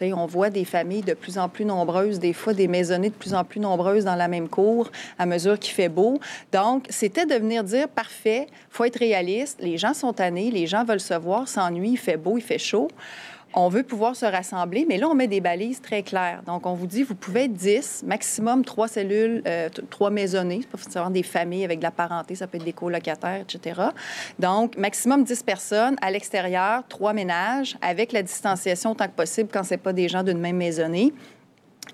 on voit des familles de plus en plus nombreuses, des fois des maisonnées de plus en plus nombreuses dans la même cour à mesure qu'il fait beau. Donc, c'était de venir dire, parfait, faut être réaliste, les gens sont tannés, les gens veulent se voir, s'ennuient, il fait beau, il fait chaud on veut pouvoir se rassembler, mais là, on met des balises très claires. Donc, on vous dit, vous pouvez être 10, maximum trois cellules, euh, trois maisonnées. C'est pas forcément des familles avec de la parenté, ça peut être des colocataires, etc. Donc, maximum 10 personnes à l'extérieur, trois ménages, avec la distanciation tant que possible quand c'est pas des gens d'une même maisonnée.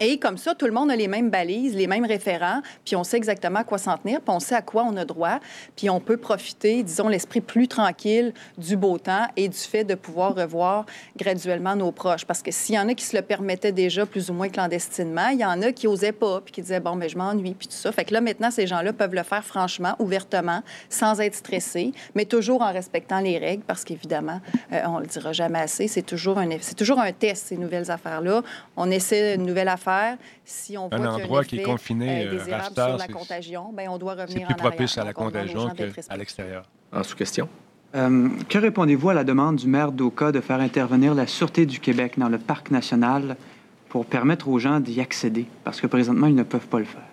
Et comme ça, tout le monde a les mêmes balises, les mêmes référents, puis on sait exactement à quoi s'en tenir, puis on sait à quoi on a droit, puis on peut profiter, disons, l'esprit plus tranquille du beau temps et du fait de pouvoir revoir graduellement nos proches. Parce que s'il y en a qui se le permettaient déjà plus ou moins clandestinement, il y en a qui n'osaient pas, puis qui disaient, bon, mais je m'ennuie, puis tout ça. Fait que là, maintenant, ces gens-là peuvent le faire franchement, ouvertement, sans être stressés, mais toujours en respectant les règles, parce qu'évidemment, euh, on le dira jamais assez, c'est toujours, un, toujours un test, ces nouvelles affaires-là. On essaie une nouvelle affaire si on voit
un endroit qui est confiné,
euh, sur la contagion, ben, on doit revenir
C'est plus propice à la contagion qu'à l'extérieur.
En sous-question.
Euh, que répondez-vous à la demande du maire d'Oka de faire intervenir la Sûreté du Québec dans le parc national pour permettre aux gens d'y accéder? Parce que présentement, ils ne peuvent pas le faire.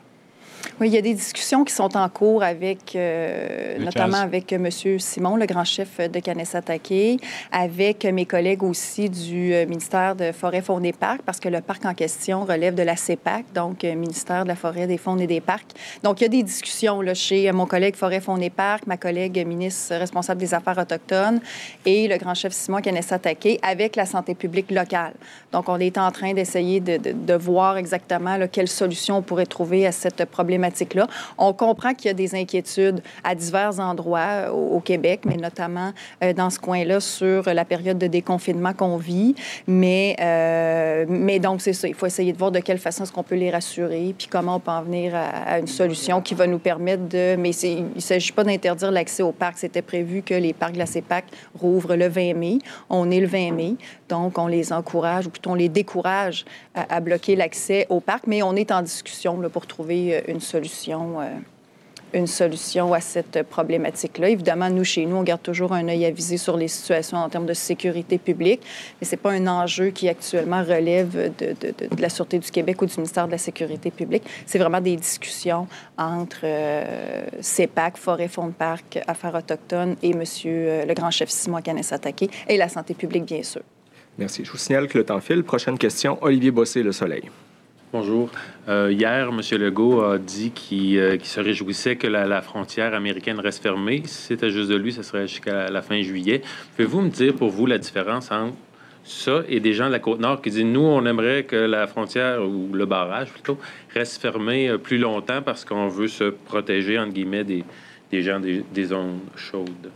Oui, il y a des discussions qui sont en cours avec, euh, notamment avec M. Simon, le grand chef de Kanesatake, avec mes collègues aussi du euh, ministère de Forêt, Faune et Parcs, parce que le parc en question relève de la CEPAC, donc euh, ministère de la Forêt, des Faunes et des Parcs. Donc, il y a des discussions là, chez mon collègue Forêt, Faune et Parcs, ma collègue ministre responsable des Affaires autochtones et le grand chef Simon Kanesatake avec la santé publique locale. Donc, on est en train d'essayer de, de, voir exactement là, quelle solution on pourrait trouver à cette problématique On comprend qu'il y a des inquiétudes à divers endroits au, Québec, mais notamment dans ce coin-là sur la période de déconfinement qu'on vit. Mais, mais donc. Il faut essayer de voir de quelle façon est-ce qu'on peut les rassurer, puis comment on peut en venir à, une solution qui va nous permettre de... Mais il ne s'agit pas d'interdire l'accès au parc. C'était prévu que les parcs de la CEPAC rouvrent le 20 mai. On est le 20 mai, donc on les encourage, ou plutôt on les décourage à, bloquer l'accès au parc, mais on est en discussion pour trouver une solution. Euh, une solution à cette problématique-là. Évidemment, nous, chez nous, on garde toujours un œil avisé sur les situations en termes de sécurité publique, mais ce n'est pas un enjeu qui actuellement relève de, la Sûreté du Québec ou du ministère de la Sécurité publique. C'est vraiment des discussions entre euh, CEPAC, Forêt Fonds de Parc, Affaires autochtones et M. Le grand chef Simon Canes-Attaqué et la santé publique, bien sûr.
Merci. Je vous signale que le temps file. Prochaine question, Olivier Bossé, Le Soleil.
Bonjour. Euh, hier, M. Legault a dit qu'il se réjouissait que la, frontière américaine reste fermée. Si c'était juste de lui, ce serait jusqu'à la, fin juillet. Pouvez-vous me dire pour vous la différence entre ça et des gens de la Côte-Nord qui disent, nous, on aimerait que la frontière, ou le barrage plutôt, reste fermé euh, plus longtemps parce qu'on veut se protéger, entre guillemets, des, gens des zones chaudes?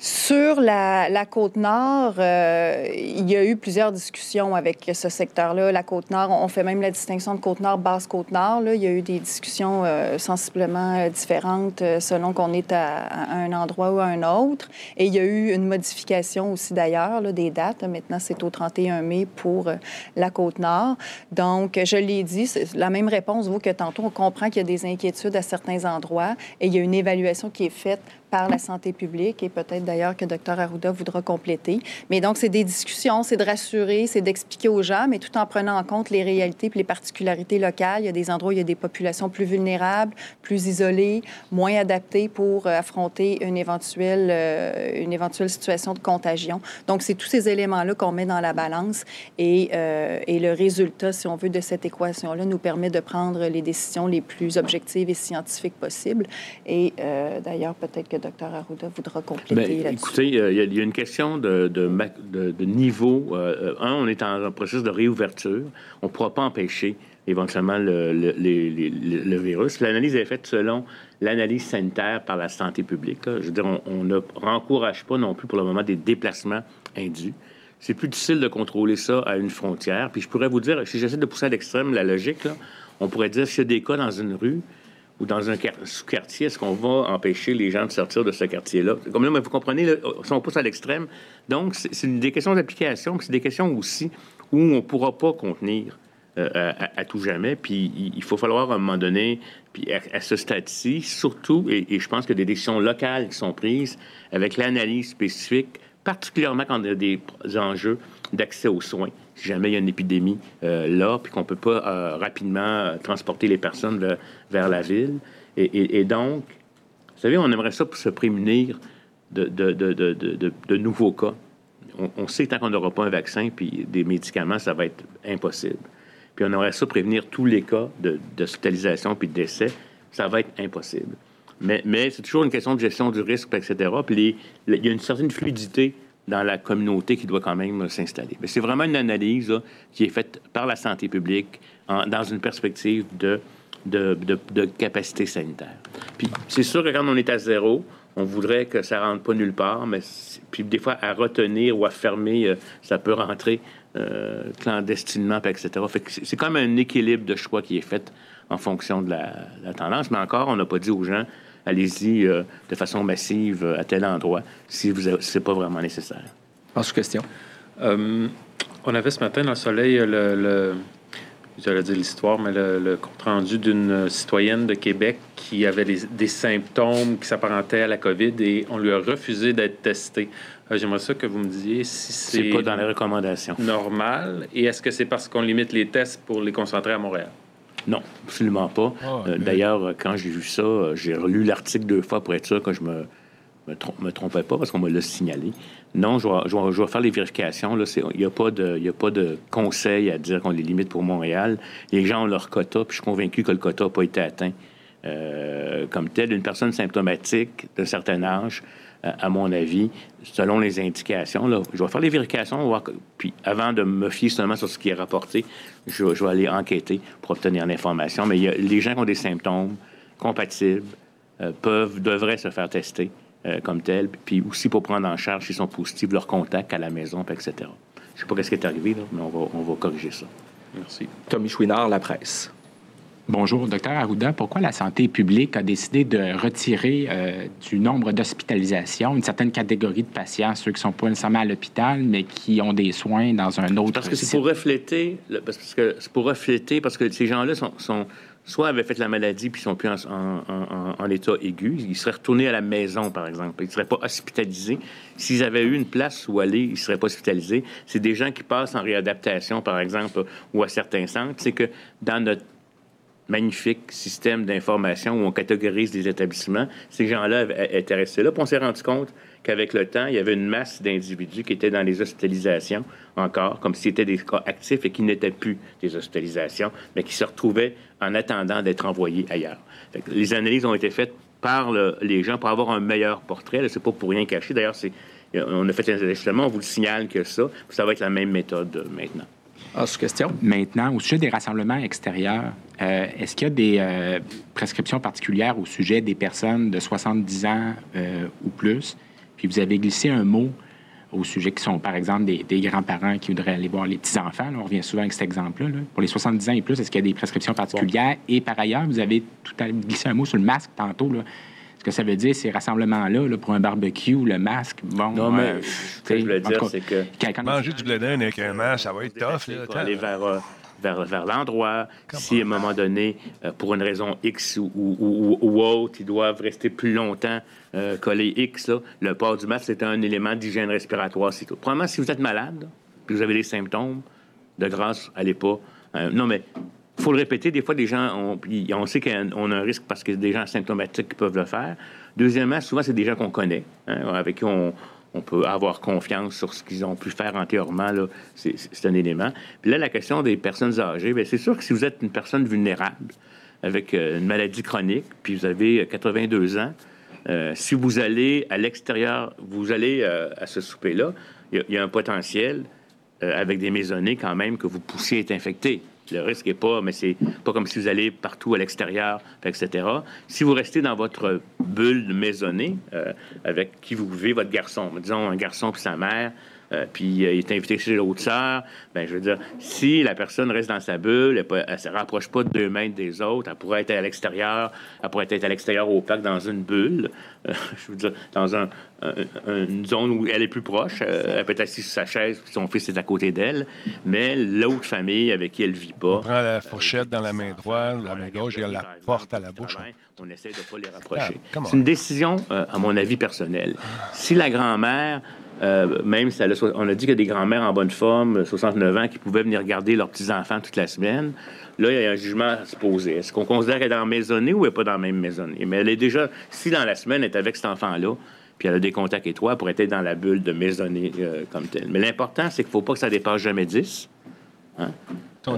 Sur la, côte nord, euh, il y a eu plusieurs discussions avec ce secteur-là. La côte nord, on fait même la distinction de côte nord, basse côte nord. Là. Il y a eu des discussions euh, sensiblement euh, différentes selon qu'on est à, un endroit ou à un autre. Et il y a eu une modification aussi d'ailleurs des dates. Maintenant, c'est au 31 mai pour la côte nord. Donc, je l'ai dit, la même réponse vaut que tantôt. On comprend qu'il y a des inquiétudes à certains endroits et il y a une évaluation qui est faite par la santé publique et peut-être d'ailleurs que Dr Arruda voudra compléter. Mais donc, c'est des discussions, c'est de rassurer, c'est d'expliquer aux gens, mais tout en prenant en compte les réalités et les particularités locales. Il y a des endroits où il y a des populations plus vulnérables, plus isolées, moins adaptées pour euh, affronter une éventuelle, euh, une éventuelle situation de contagion. Donc, c'est tous ces éléments-là qu'on met dans la balance et, euh, et le résultat, si on veut, de cette équation-là nous permet de prendre les décisions les plus objectives et scientifiques possibles. Et d'ailleurs, peut-être que Dr Arruda voudra compléter ben, là-dessus.
Écoutez, il y, a une question de, de, niveau. Euh, un, on est en processus de réouverture. On ne pourra pas empêcher éventuellement le, le, virus. L'analyse est faite selon l'analyse sanitaire par la santé publique. Je veux dire, on, ne rencourage pas non plus pour le moment des déplacements indus. C'est plus difficile de contrôler ça à une frontière. Puis je pourrais vous dire, si j'essaie de pousser à l'extrême la logique, on pourrait dire s'il y a des cas dans une rue, ou dans un sous-quartier, est-ce qu'on va empêcher les gens de sortir de ce quartier-là? Comme là, vous comprenez, si on pousse à l'extrême, donc c'est des questions d'application, puis c'est des questions aussi où on ne pourra pas contenir euh, à, tout jamais. Puis il faut falloir à un moment donné, puis à, ce stade-ci, surtout, et, je pense que des décisions locales sont prises avec l'analyse spécifique, particulièrement quand il y a des enjeux d'accès aux soins si jamais il y a une épidémie euh, là, puis qu'on ne peut pas euh, rapidement euh, transporter les personnes vers, la ville. Et, donc, vous savez, on aimerait ça pour se prémunir de, nouveaux cas. On, sait que tant qu'on n'aura pas un vaccin puis des médicaments, ça va être impossible. Puis on aimerait ça prévenir tous les cas d'hospitalisation puis de décès, ça va être impossible. Mais c'est toujours une question de gestion du risque, etc. Puis il y a une certaine fluidité dans la communauté qui doit quand même s'installer. Mais c'est vraiment une analyse qui est faite par la santé publique dans une perspective de, de, capacité sanitaire. Puis c'est sûr que quand on est à zéro, on voudrait que ça rentre pas nulle part, mais puis des fois à retenir ou à fermer, euh, ça peut rentrer euh, clandestinement, etc. Fait que c'est même un équilibre de choix qui est fait en fonction de la tendance. Mais encore, on n'a pas dit aux gens allez-y euh, de façon massive euh, à tel endroit si ce n'est pas vraiment nécessaire.
Autre question.
Euh, on avait ce matin dans le soleil le, le j'allais dire l'histoire, mais le, compte rendu d'une citoyenne de Québec qui avait des symptômes qui s'apparentaient à la COVID et on lui a refusé d'être testée. J'aimerais ça que vous me disiez si c'est.
pas dans les recommandations.
Normal. Et est-ce que c'est parce qu'on limite les tests pour les concentrer à Montréal?
Non, absolument pas. Ah, euh, d'ailleurs, quand j'ai vu ça, euh, j'ai relu l'article deux fois pour être sûr que je me me, trompais pas parce qu'on me l'a signalé. Non, je vais, faire les vérifications. Il n'y a, pas de, a pas de conseil à dire qu'on les limite pour Montréal. Les gens ont leur quota, puis je suis convaincu que le quota n'a pas été atteint euh, comme tel. Une personne symptomatique d'un certain âge euh, à mon avis, selon les indications. Là, je vais faire les vérifications, puis avant de me fier seulement sur ce qui est rapporté, je, vais aller enquêter pour obtenir l'information. Mais les gens qui ont des symptômes compatibles euh, peuvent, devraient se faire tester euh, comme tel, puis aussi pour prendre en charge s'ils sont positifs, leur contact à la maison, etc. Je ne sais pas ce qui est arrivé, mais on va, on va corriger ça.
Merci. Tommy Chouinard, La Presse.
Bonjour, docteur Arruda. Pourquoi la santé publique a décidé de retirer euh, du nombre d'hospitalisations une certaine catégorie de patients, ceux qui ne sont pas nécessairement à l'hôpital, mais qui ont des soins dans un autre
Parce que c'est pour refléter, parce que c'est pour refléter, parce que ces gens-là sont, sont, soit avaient fait la maladie puis sont plus en, en, en, état aigu, ils seraient retournés à la maison, par exemple. Ils ne seraient pas hospitalisés. S'ils avaient eu une place où aller, ils ne seraient pas hospitalisés. C'est des gens qui passent en réadaptation, par exemple, ou à certains centres. C'est que dans notre magnifique système d'information où on catégorise des établissements. Ces gens-là étaient restés là. Puis on s'est rendu compte qu'avec le temps, il y avait une masse d'individus qui étaient dans les hospitalisations encore, comme s'ils étaient des cas actifs et qui n'étaient plus des hospitalisations, mais qui se retrouvaient en attendant d'être envoyés ailleurs. les analyses ont été faites par les gens pour avoir un meilleur portrait. C'est pas pour rien cacher. D'ailleurs, on a fait un ajustement. On vous le signale que ça. Ça va être la même méthode maintenant.
Ah.
Maintenant, au sujet des rassemblements extérieurs, euh, est-ce qu'il y a des euh, prescriptions particulières au sujet des personnes de 70 ans euh, ou plus? Puis vous avez glissé un mot au sujet qui sont, par exemple, des, grands-parents qui voudraient aller voir les petits-enfants. On revient souvent avec cet exemple-là. Pour les 70 ans et plus, est-ce qu'il y a des prescriptions particulières? Et par ailleurs, vous avez tout à glissé un mot sur le masque tantôt. Que ça veut dire, ces rassemblements-là, pour un barbecue, le masque, bon...
Non, mais ce que je veux dire, c'est que...
Manger du blé avec un masque, ça va être tough.
Là, aller vers vers, vers l'endroit. Si à un moment donné, euh, pour une raison X ou, ou, ou, autre, ils doivent rester plus longtemps euh, collés X, là, le port du masque, c'est un élément d'hygiène respiratoire. C'est tout. Probablement, si vous êtes malade, puis vous avez des symptômes, de grâce, allez pas. Euh, non, mais il faut le répéter, des fois, gens, on, sait qu'on a un risque parce que des gens asymptomatiques qui peuvent le faire. Deuxièmement, souvent, c'est des gens qu'on connaît, hein, avec qui on, peut avoir confiance sur ce qu'ils ont pu faire antérieurement. C'est un élément. Puis là, la question des personnes âgées, bien, c'est sûr que si vous êtes une personne vulnérable avec euh, une maladie chronique, puis vous avez 82 euh, ans, euh, si vous allez à l'extérieur, vous allez à ce souper-là, il y, a un potentiel avec des maisonnées quand même que vous poussiez être infecté. Le risque n'est pas, mais c'est pas comme si vous allez partout à l'extérieur, etc. Si vous restez dans votre bulle maisonnée euh, avec qui vous vivez votre garçon, disons un garçon puis sa mère, euh, puis euh, il est invité chez l'autre sœur, ben je veux dire, si la personne reste dans sa bulle, elle, ne se rapproche pas de deux mètres des autres, elle pourrait être à l'extérieur, elle pourrait être à l'extérieur au parc dans une bulle, euh, [LAUGHS] je veux dire, dans un, une zone où elle est plus proche, elle peut être assise sur sa chaise, puis son fils est à côté d'elle, mais l'autre famille avec qui elle vit pas.
On prend la fourchette dans la main droite, la main gauche, et elle la porte à la bouche.
On essaie de ne pas les rapprocher. Ah, C'est une décision, à mon avis personnel. Si la grand-mère euh, même si on a dit qu'il y a des grands-mères en bonne forme, 69 ans, qui pouvaient venir garder leurs petits-enfants toute la semaine. Là, il y a un jugement à se poser. Est-ce qu'on considère qu'elle est dans la maisonnée ou elle n'est pas dans la même maisonnée? Mais elle est déjà, si dans la semaine, elle est avec cet enfant-là, puis elle a des contacts étroits pour être dans la bulle de maisonnée euh, comme telle. Mais l'important, c'est qu'il ne faut pas que ça dépasse jamais 10. Hein?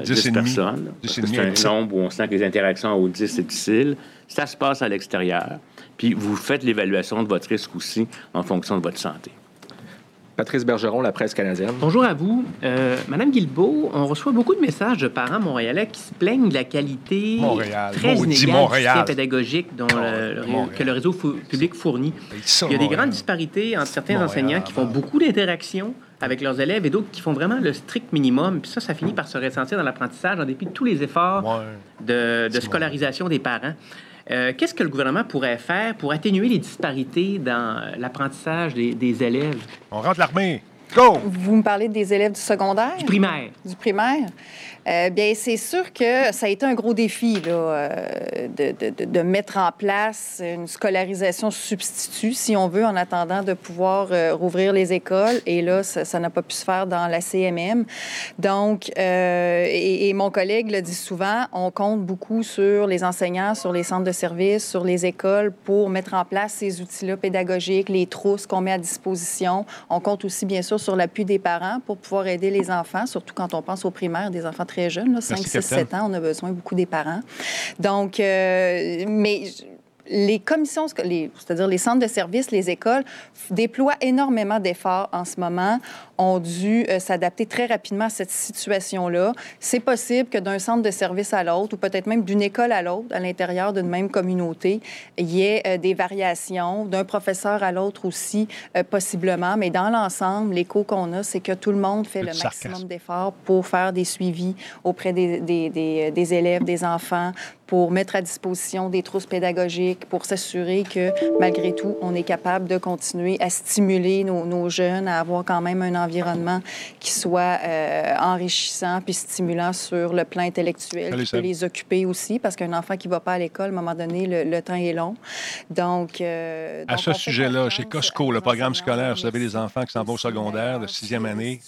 10, euh, personnes. C'est un nombre où on sent que les interactions au 10, c'est difficile. Ça se passe à l'extérieur. Puis vous faites l'évaluation de votre risque aussi en fonction de votre santé.
Patrice Bergeron, La Presse canadienne.
Bonjour à vous. Euh, Madame Guilbeault, on reçoit beaucoup de messages de parents montréalais qui se plaignent de la qualité très inégale pédagogique dont que le réseau public fournit. Il y a des grandes disparités entre certains enseignants qui font beaucoup d'interactions avec leurs élèves et d'autres qui font vraiment le strict minimum. Puis ça, ça finit par se ressentir dans l'apprentissage en dépit de tous les efforts de, de scolarisation des parents. Euh, qu'est-ce que le gouvernement pourrait faire pour atténuer les disparités dans l'apprentissage des, des élèves?
On rentre l'armée. Go!
Vous me parlez des élèves du secondaire?
Du primaire.
Du primaire? Euh, bien, c'est sûr que ça a été un gros défi euh, de, de, mettre en place une scolarisation substitut, si on veut, en attendant de pouvoir euh, rouvrir les écoles. Et là, ça n'a pas pu se faire dans la CMM. Donc, et, et, mon collègue le dit souvent, on compte beaucoup sur les enseignants, sur les centres de services, sur les écoles pour mettre en place ces outils-là pédagogiques, les trousses qu'on met à disposition. On compte aussi, bien sûr, sur l'appui des parents pour pouvoir aider les enfants, surtout quand on pense aux primaires, des enfants très jeunes, 5, 6, 7 ans, on a besoin beaucoup des parents. Donc, euh, mais les commissions, c'est-à-dire les centres de services, les écoles, déploient énormément d'efforts en ce moment, ont dû euh, s'adapter très rapidement à cette situation-là. C'est possible que d'un centre de service à l'autre, ou peut-être même d'une école à l'autre, à l'intérieur d'une même communauté, il y ait euh, des variations, d'un professeur à l'autre aussi, euh, possiblement. Mais dans l'ensemble, l'écho qu'on a, c'est que tout le monde fait le, maximum d'efforts pour faire des suivis auprès des, des, des, des élèves, des enfants, pour mettre à disposition des trousses pédagogiques, pour s'assurer que, malgré tout, on est capable de continuer à stimuler nos, nos jeunes à avoir quand même un environnement qui soit euh, enrichissant puis stimulant sur le plan intellectuel, qui peut les occuper aussi, parce qu'un enfant qui ne va pas à l'école, à un moment donné, le, temps est long. Donc,
euh, à ce sujet-là, chez Costco, le programme scolaire, vous avez des enfants qui s'en vont au secondaire de sixième année,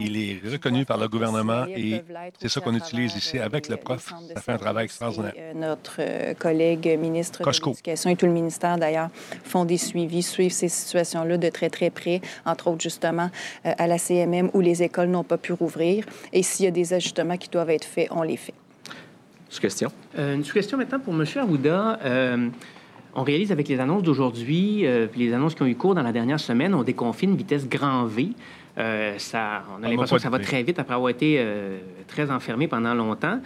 il est reconnu par le gouvernement et c'est ça qu'on utilise ici avec le prof. Ça fait un travail extraordinaire
notre euh, collègue ministre de l'Éducation et tout le ministère, d'ailleurs, font des suivis, suivent ces situations-là de très, très près, entre autres, justement, euh, à la CMM où les écoles n'ont pas pu rouvrir. Et s'il y a des ajustements qui doivent être faits, on les fait.
Sous-question?
Euh, une sous-question maintenant pour M. Arruda. on réalise avec les annonces d'aujourd'hui, puis les annonces qui ont eu cours dans la dernière semaine, on déconfine vitesse grand V. ça, on a l'impression que ça va très vite après avoir été très enfermé pendant longtemps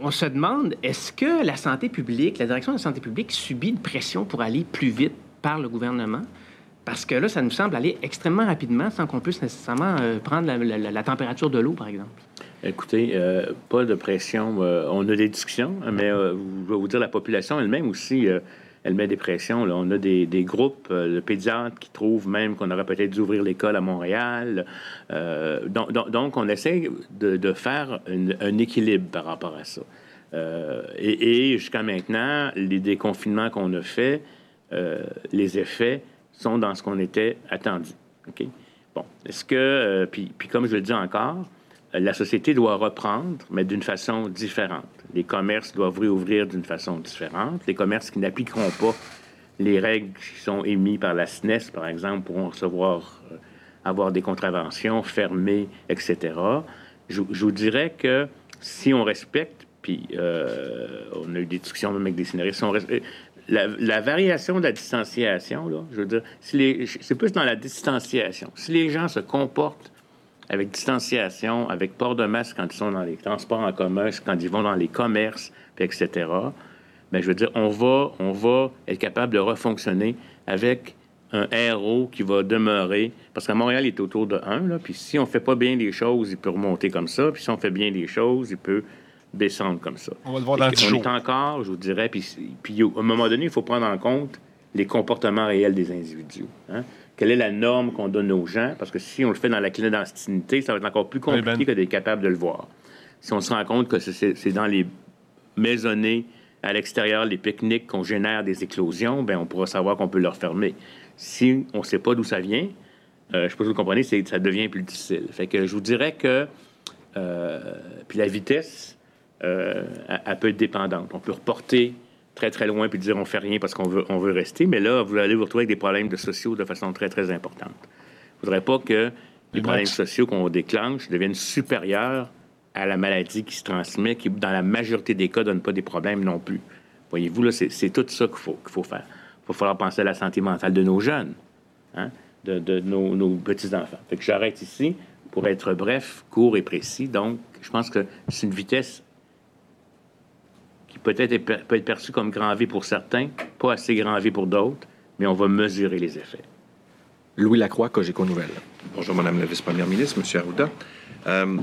on se demande, est-ce que la santé publique, la direction de la santé publique subit une pression pour aller plus vite par le gouvernement? Parce que là, ça nous semble aller extrêmement rapidement sans qu'on puisse nécessairement euh, prendre la, température de l'eau, par exemple.
Écoutez, euh, pas de pression. Euh, on a des discussions, mais je vais vous dire, la population elle-même aussi, elle met des pressions. On a des, groupes de pédiatres qui trouvent même qu'on aurait peut-être dû ouvrir l'école à Montréal. Donc, on essaie de, faire un équilibre par rapport à ça. et, et jusqu'à maintenant, les déconfinements qu'on a faits, les effets sont dans ce qu'on était attendu. Bon, est-ce que, euh, puis, puis, comme je le dis encore, la société doit reprendre, mais d'une façon différente. Les commerces doivent réouvrir d'une façon différente. Les commerces qui n'appliqueront pas les règles qui sont émises par la SNES, e par exemple, pourront recevoir, euh, avoir des contraventions, fermées, etc. Je, vous dirais que si on respecte, puis euh, on a eu des discussions avec des scénaristes, on respecte, la, variation de la distanciation, là, je veux dire, c'est plus dans la distanciation. Si les gens se comportent avec distanciation, avec port de masque quand ils sont dans les transports en commun, quand ils vont dans les commerces, etc., mais ben, je veux dire, on va, on va être capable de refonctionner avec un RO qui va demeurer, parce qu'à Montréal, il est autour de 1, là, puis si on fait pas bien les choses, il peut remonter comme ça, puis si on fait bien les choses, il peut descendre comme ça.
On va le voir dans 10
On est encore, je vous dirais, puis, puis à un moment donné, il faut prendre en compte les comportements réels des individus. Hein. Quelle est la norme qu'on donne aux gens? Parce que si on le fait dans la clandestinité, ça va être encore plus compliqué que d'être capable de le voir. Si on se rend compte que c'est dans les maisonnées à l'extérieur, les pique-niques qu'on génère des éclosions, ben on pourra savoir qu'on peut leur fermer. Si on ne sait pas d'où ça vient, euh, je ne sais pas si vous comprenez, ça devient plus difficile. Fait que je vous dirais que euh, puis la vitesse, euh, elle, peut être dépendante. On peut reporter très, très loin puis dire on fait rien parce qu'on veut, on veut rester. Mais là, vous allez vous retrouver avec des problèmes de sociaux de façon très, très importante. Je ne voudrais pas que les problèmes sociaux qu'on déclenche deviennent supérieurs à la maladie qui se transmet, qui, dans la majorité des cas, ne donne pas des problèmes non plus. Voyez-vous, là, c'est tout ça qu'il faut, qu'il faut faire. Il va falloir penser à la santé mentale de nos jeunes, hein, de, de, nos, nos petits-enfants. Fait que j'arrête ici pour être bref, court et précis. Donc, je pense que c'est une vitesse peut-être peut être perçu comme grand V pour certains, pas assez grand V pour d'autres, mais on va mesurer les effets.
Louis Lacroix, Cogeco Nouvelle.
Bonjour, Madame la vice-première ministre, Monsieur Arruda. Euh,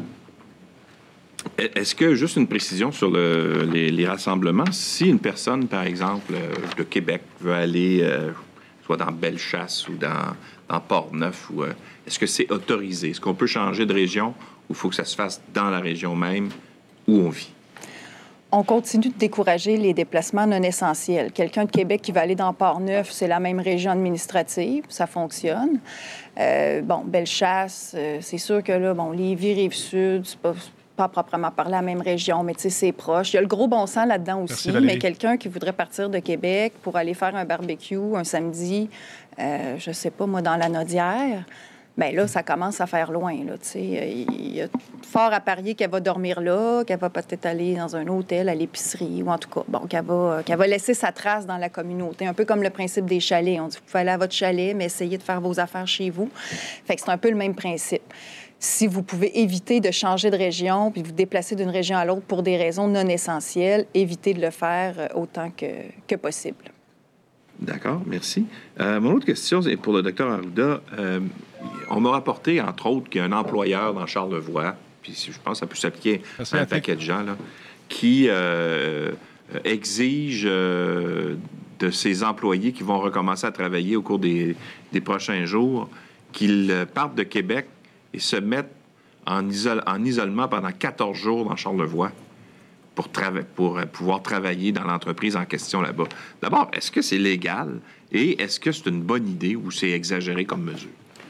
est-ce que, juste une précision sur les, rassemblements, si une personne, par exemple, euh, de Québec veut aller euh, soit dans Bellechasse ou dans, dans Port-Neuf, ou, est-ce que c'est autorisé? Est-ce qu'on peut changer de région ou il faut que ça se fasse dans la région même où on vit?
On continue de décourager les déplacements non essentiels. Quelqu'un de Québec qui va aller dans Port-Neuf, c'est la même région administrative, ça fonctionne. Euh, bon, Bellechasse, euh, c'est sûr que là, bon, Lévis, Rive-Sud, c'est pas, pas proprement par la même région, mais tu sais, c'est proche. Il y a le gros bon sens là-dedans aussi, mais quelqu'un qui voudrait partir de Québec pour aller faire un barbecue un samedi, euh, je sais pas, moi, dans la Nodière, Bien là, ça commence à faire loin. Là, il y a fort à parier qu'elle va dormir là, qu'elle va peut-être aller dans un hôtel, à l'épicerie, ou en tout cas, bon, qu'elle va, qu'elle va laisser sa trace dans la communauté. Un peu comme le principe des chalets. On dit, vous pouvez aller à votre chalet, mais essayez de faire vos affaires chez vous. Fait que c'est un peu le même principe si vous pouvez éviter de changer de région puis vous déplacer d'une région à l'autre pour des raisons non essentielles, évitez de le faire euh, autant que, que possible.
D'accord, merci. Euh, mon autre question est pour le docteur Arruda. Euh, on m'a rapporté, entre autres, qu'il y a un employeur dans Charlevoix, puis je pense que ça peut s'appliquer à un paquet de gens, là, qui exige de ses employés qui vont recommencer à travailler au cours des, des prochains jours qu'ils partent de Québec et se mettent en, en isolement pendant 14 jours dans Charlevoix pour, euh, pouvoir travailler dans l'entreprise en question là-bas. D'abord, est-ce que c'est légal et est-ce que c'est une bonne idée ou c'est exagéré comme mesure?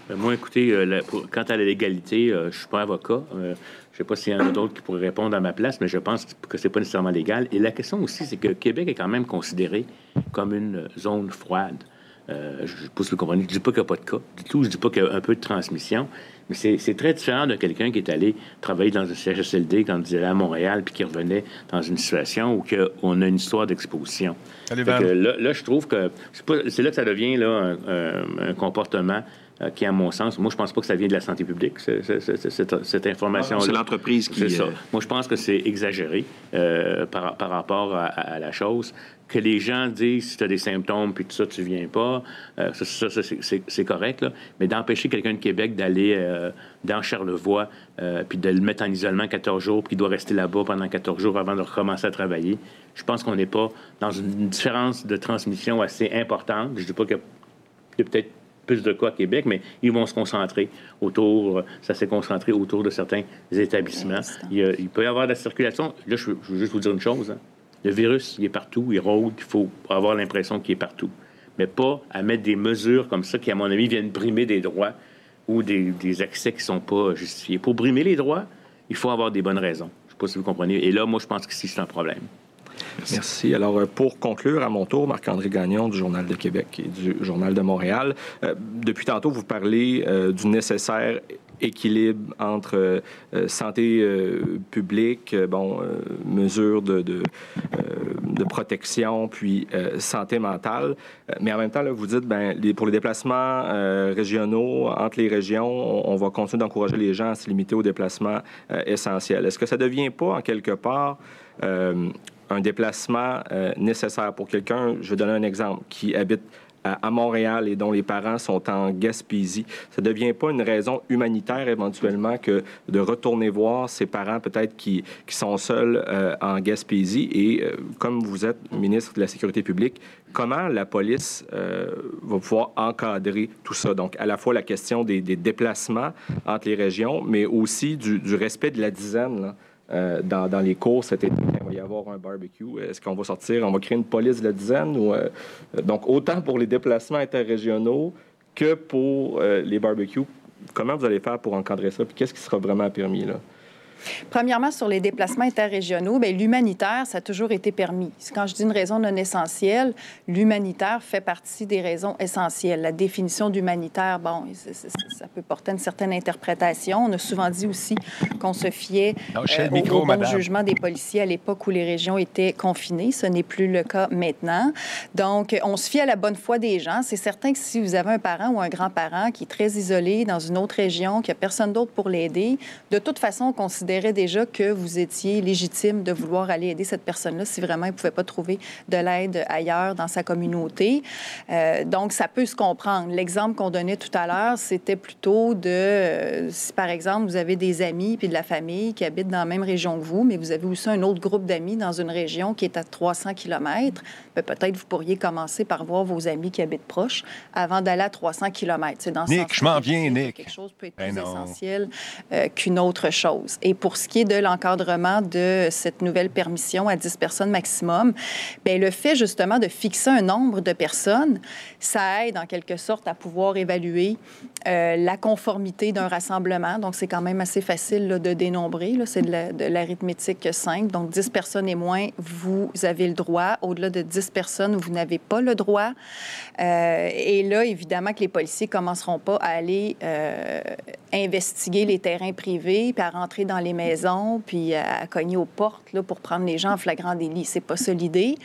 Ben, moi, écoutez, euh, quant à la légalité, euh, je suis pas avocat. je ne sais pas s'il y en a d'autres qui pourraient répondre à ma place, mais je pense que c'est pas nécessairement légal. Et la question aussi, c'est que Québec est quand même considéré comme une zone froide. je ne sais pas si vous comprenez. Je ne dis pas qu'il n'y a pas de cas du tout. Je ne dis pas qu'il y a un peu de transmission. Mais c'est très différent de quelqu'un qui est allé travailler dans un CHSLD quand il à Montréal puis qui revenait dans une situation où on a une histoire d'exposition. Là, je trouve que c'est là que ça devient là, un, comportement qui, à mon sens, moi, je pense pas que ça vient de la santé publique, cette, information
C'est l'entreprise qui...
C'est ça. Moi, je pense que c'est exagéré euh, par, rapport à, la chose que les gens disent si tu as des symptômes puis tout ça, tu viens pas, euh, ça, c'est correct. Là. Mais d'empêcher quelqu'un de Québec d'aller euh, dans Charlevoix euh, puis de le mettre en isolement 14 jours puis qu'il doit rester là-bas pendant 14 jours avant de recommencer à travailler, je pense qu'on n'est pas dans une différence de transmission assez importante. Je dis pas a, peut-être plus de cas à Québec, mais ils vont se concentrer autour, ça s'est concentré autour de certains établissements. Il, peut y avoir de la circulation. Là, je, veux juste vous dire une chose. Hein. Le virus, il est partout, il rôde, il faut avoir l'impression qu'il est partout. Mais pas à mettre des mesures comme ça qui, à mon avis, viennent brimer des droits ou des, accès qui ne sont pas justifiés. Pour brimer les droits, il faut avoir des bonnes raisons. Je ne sais pas si vous comprenez. Et là, moi, je pense que c'est un problème.
Merci. Alors, euh, pour conclure, à mon tour, Marc-André Gagnon du Journal de Québec et du Journal de Montréal. Euh, depuis tantôt, vous parlez euh, du nécessaire équilibre entre santé publique, bon, mesures de, de, protection, puis santé mentale. Mais en même temps, vous dites, ben, pour les déplacements régionaux entre les régions, on, va continuer d'encourager les gens à se limiter aux déplacements essentiels. Est-ce que ça ne devient pas, en quelque part, un déplacement nécessaire pour quelqu'un, je vais donner un exemple, qui habite à, Montréal et dont les parents sont en Gaspésie, ça ne devient pas une raison humanitaire éventuellement que de retourner voir ses parents peut-être qui, qui sont seuls euh, en Gaspésie. Et euh, comme vous êtes ministre de la Sécurité publique, comment la police euh, va pouvoir encadrer tout ça? Donc, à la fois la question des, déplacements entre les régions, mais aussi du, respect de la dizaine. Euh, dans, les cours cet été, il va y avoir un barbecue. Est-ce qu'on va sortir, on va créer une police de la dizaine? Euh, donc, autant pour les déplacements interrégionaux que pour euh, les barbecues. Comment vous allez faire pour encadrer ça? Puis qu'est-ce qui sera vraiment permis là?
Premièrement, sur les déplacements interrégionaux, bien, l'humanitaire, ça a toujours été permis. Quand je dis une raison non essentielle, l'humanitaire fait partie des raisons essentielles. La définition d'humanitaire, bon, ça peut porter une certaine interprétation. On a souvent dit aussi qu'on se fiait euh, au, bon jugement des policiers à l'époque où les régions étaient confinées. Ce n'est plus le cas maintenant. Donc, on se fie à la bonne foi des gens. C'est certain que si vous avez un parent ou un grand-parent qui est très isolé dans une autre région, qui a personne d'autre pour l'aider, de toute façon, on considère déjà que vous étiez légitime de vouloir aller aider cette personne-là si vraiment il ne pouvait pas trouver de l'aide ailleurs dans sa communauté. Euh, donc, ça peut se comprendre. L'exemple qu'on donnait tout à l'heure, c'était plutôt de, euh, si par exemple, vous avez des amis puis de la famille qui habitent dans la même région que vous, mais vous avez aussi un autre groupe d'amis dans une région qui est à 300 km, ben, peut-être vous pourriez commencer par voir vos amis qui habitent proches avant d'aller à 300 km.
C'est dans Nick, je m'en viens, Nick.
Quelque chose peut être ben plus essentiel euh, qu'une autre chose. Et pour ce qui est de l'encadrement de cette nouvelle permission à 10 personnes maximum, bien, le fait justement de fixer un nombre de personnes, ça aide en quelque sorte à pouvoir évaluer euh, la conformité d'un rassemblement. Donc, c'est quand même assez facile de dénombrer. C'est de l'arithmétique simple. Donc, 10 personnes et moins, vous avez le droit. Au-delà de 10 personnes, vous n'avez pas le droit. Euh, et là, évidemment que les policiers commenceront pas à aller euh, investiguer les terrains privés, puis à rentrer dans les maisons, puis à, cogner aux portes là, pour prendre les gens en flagrant délit. C'est pas ça l'idée.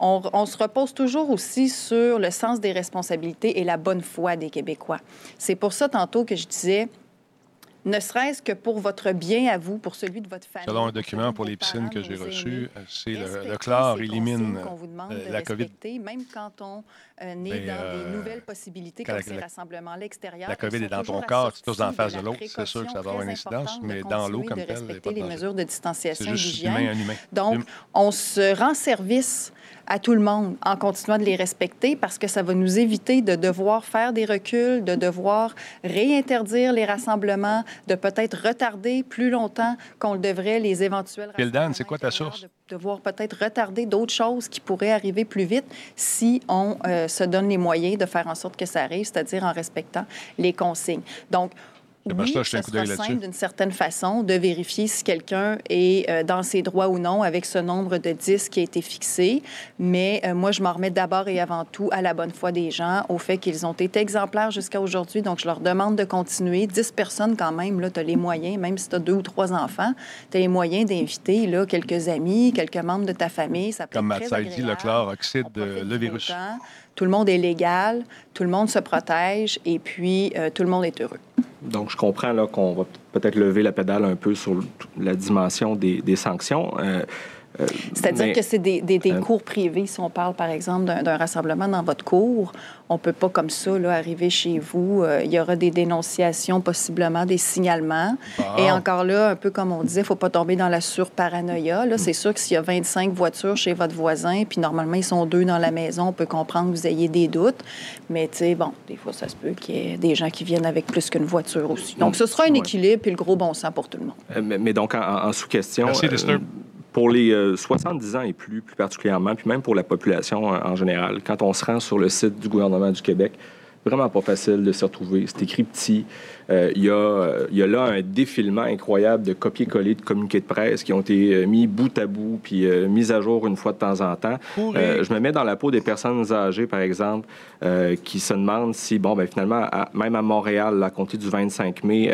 On, on, se repose toujours aussi sur le sens des responsabilités et la bonne foi des Québécois. C'est pour ça, tantôt, que je disais, ne serait-ce que pour votre bien à vous, pour celui de votre famille.
Selon un document pour les piscines que j'ai reçu, euh, c'est le, le chlore élimine euh, la COVID.
Même quand on euh, est dans des euh, nouvelles possibilités comme ces rassemblements à l'extérieur.
La COVID est dans ton corps, tu en face de l'autre, c'est sûr que ça va avoir une incidence, mais dans l'eau comme
tel,
il
respecter les mesures de distanciation
d'hygiène.
Donc, on se rend service à tout le monde en continuant de les respecter parce que ça va nous éviter de devoir faire des reculs, de devoir réinterdire les rassemblements, de peut-être retarder plus longtemps qu'on le devrait les éventuels
rassemblements. c'est quoi ta source?
De devoir peut-être retarder d'autres choses qui pourraient arriver plus vite si on euh, se donne les moyens de faire en sorte que ça arrive, c'est-à-dire en respectant les consignes. Donc, oui, ça sera simple d'une certaine façon de vérifier si quelqu'un est euh, dans ses droits ou non avec ce nombre de 10 qui a été fixé. Mais euh, moi, je m'en remets d'abord et avant tout à la bonne foi des gens, au fait qu'ils ont été exemplaires jusqu'à aujourd'hui. Donc, je leur demande de continuer. 10 personnes quand même, là, tu as les moyens, même si tu as deux ou trois enfants, tu as les moyens d'inviter là, quelques amis, quelques membres de ta famille. Ça peut
Comme
Matt
dit, le chlore oxyde le virus.
Tout le monde est légal, tout le monde se protège et puis euh, tout le monde est heureux.
Donc, je comprends là, qu'on va peut-être lever la pédale un peu sur la dimension des, sanctions. Euh,
euh, C'est-à-dire que c'est des, des, des cours privés. Si on parle, par exemple, d'un rassemblement dans votre cour, on ne peut pas comme ça là, arriver chez vous. Euh, il y aura des dénonciations, possiblement des signalements. Et encore là, un peu comme on disait, il ne faut pas tomber dans la surparanoïa. C'est sûr que s'il y a 25 voitures chez votre voisin, puis normalement, ils sont deux dans la maison, on peut comprendre que vous ayez des doutes. Mais, tu sais, bon, des fois, ça se peut qu'il y ait des gens qui viennent avec plus qu'une voiture aussi. Donc, ce sera un équilibre, puis le gros bon sens pour tout le monde.
Euh, mais, donc, en, sous-question... Merci, pour les 70 euh, ans et plus, plus particulièrement, puis même pour la population en général, quand on se rend sur le site du gouvernement du Québec, vraiment pas facile de se retrouver. C'est écrit petit. Euh, il y, a, y, a là un défilement incroyable de copier-coller de communiqués de presse qui ont été euh, mis bout à bout puis euh, mis à jour une fois de temps en temps. je me mets dans la peau des personnes âgées, par exemple, qui se demandent si, bon, ben finalement, même à Montréal, à compter du 25 mai,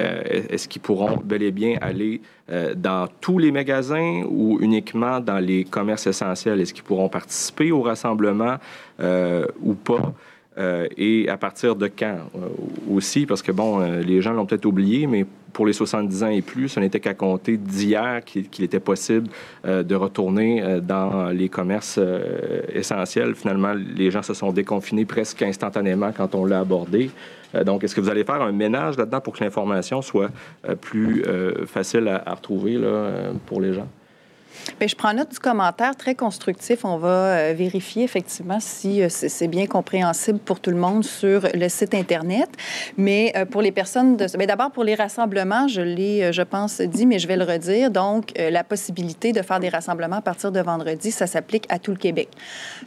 est-ce qu'ils pourront bel et bien aller dans tous les magasins ou uniquement dans les commerces essentiels? Est-ce qu'ils pourront participer au rassemblement ou pas? Euh, et à partir de quand euh, aussi, parce que bon, euh, les gens l'ont peut-être oublié, mais pour les 70 ans et plus, ce n'était qu'à compter d'hier qu'il était possible de retourner dans les commerces essentiels. Finalement, les gens se sont déconfinés presque instantanément quand on l'a abordé. donc, est-ce que vous allez faire un ménage là-dedans pour que l'information soit plus facile à, retrouver pour les gens?
Bien, je prends note du commentaire très constructif. On va euh, vérifier effectivement si euh, c'est bien compréhensible pour tout le monde sur le site Internet. Mais euh, pour les personnes, de... Ben, d'abord pour les rassemblements, je l'ai, je pense, dit, mais je vais le redire. Donc, la possibilité de faire des rassemblements à partir de vendredi, ça s'applique à tout le Québec.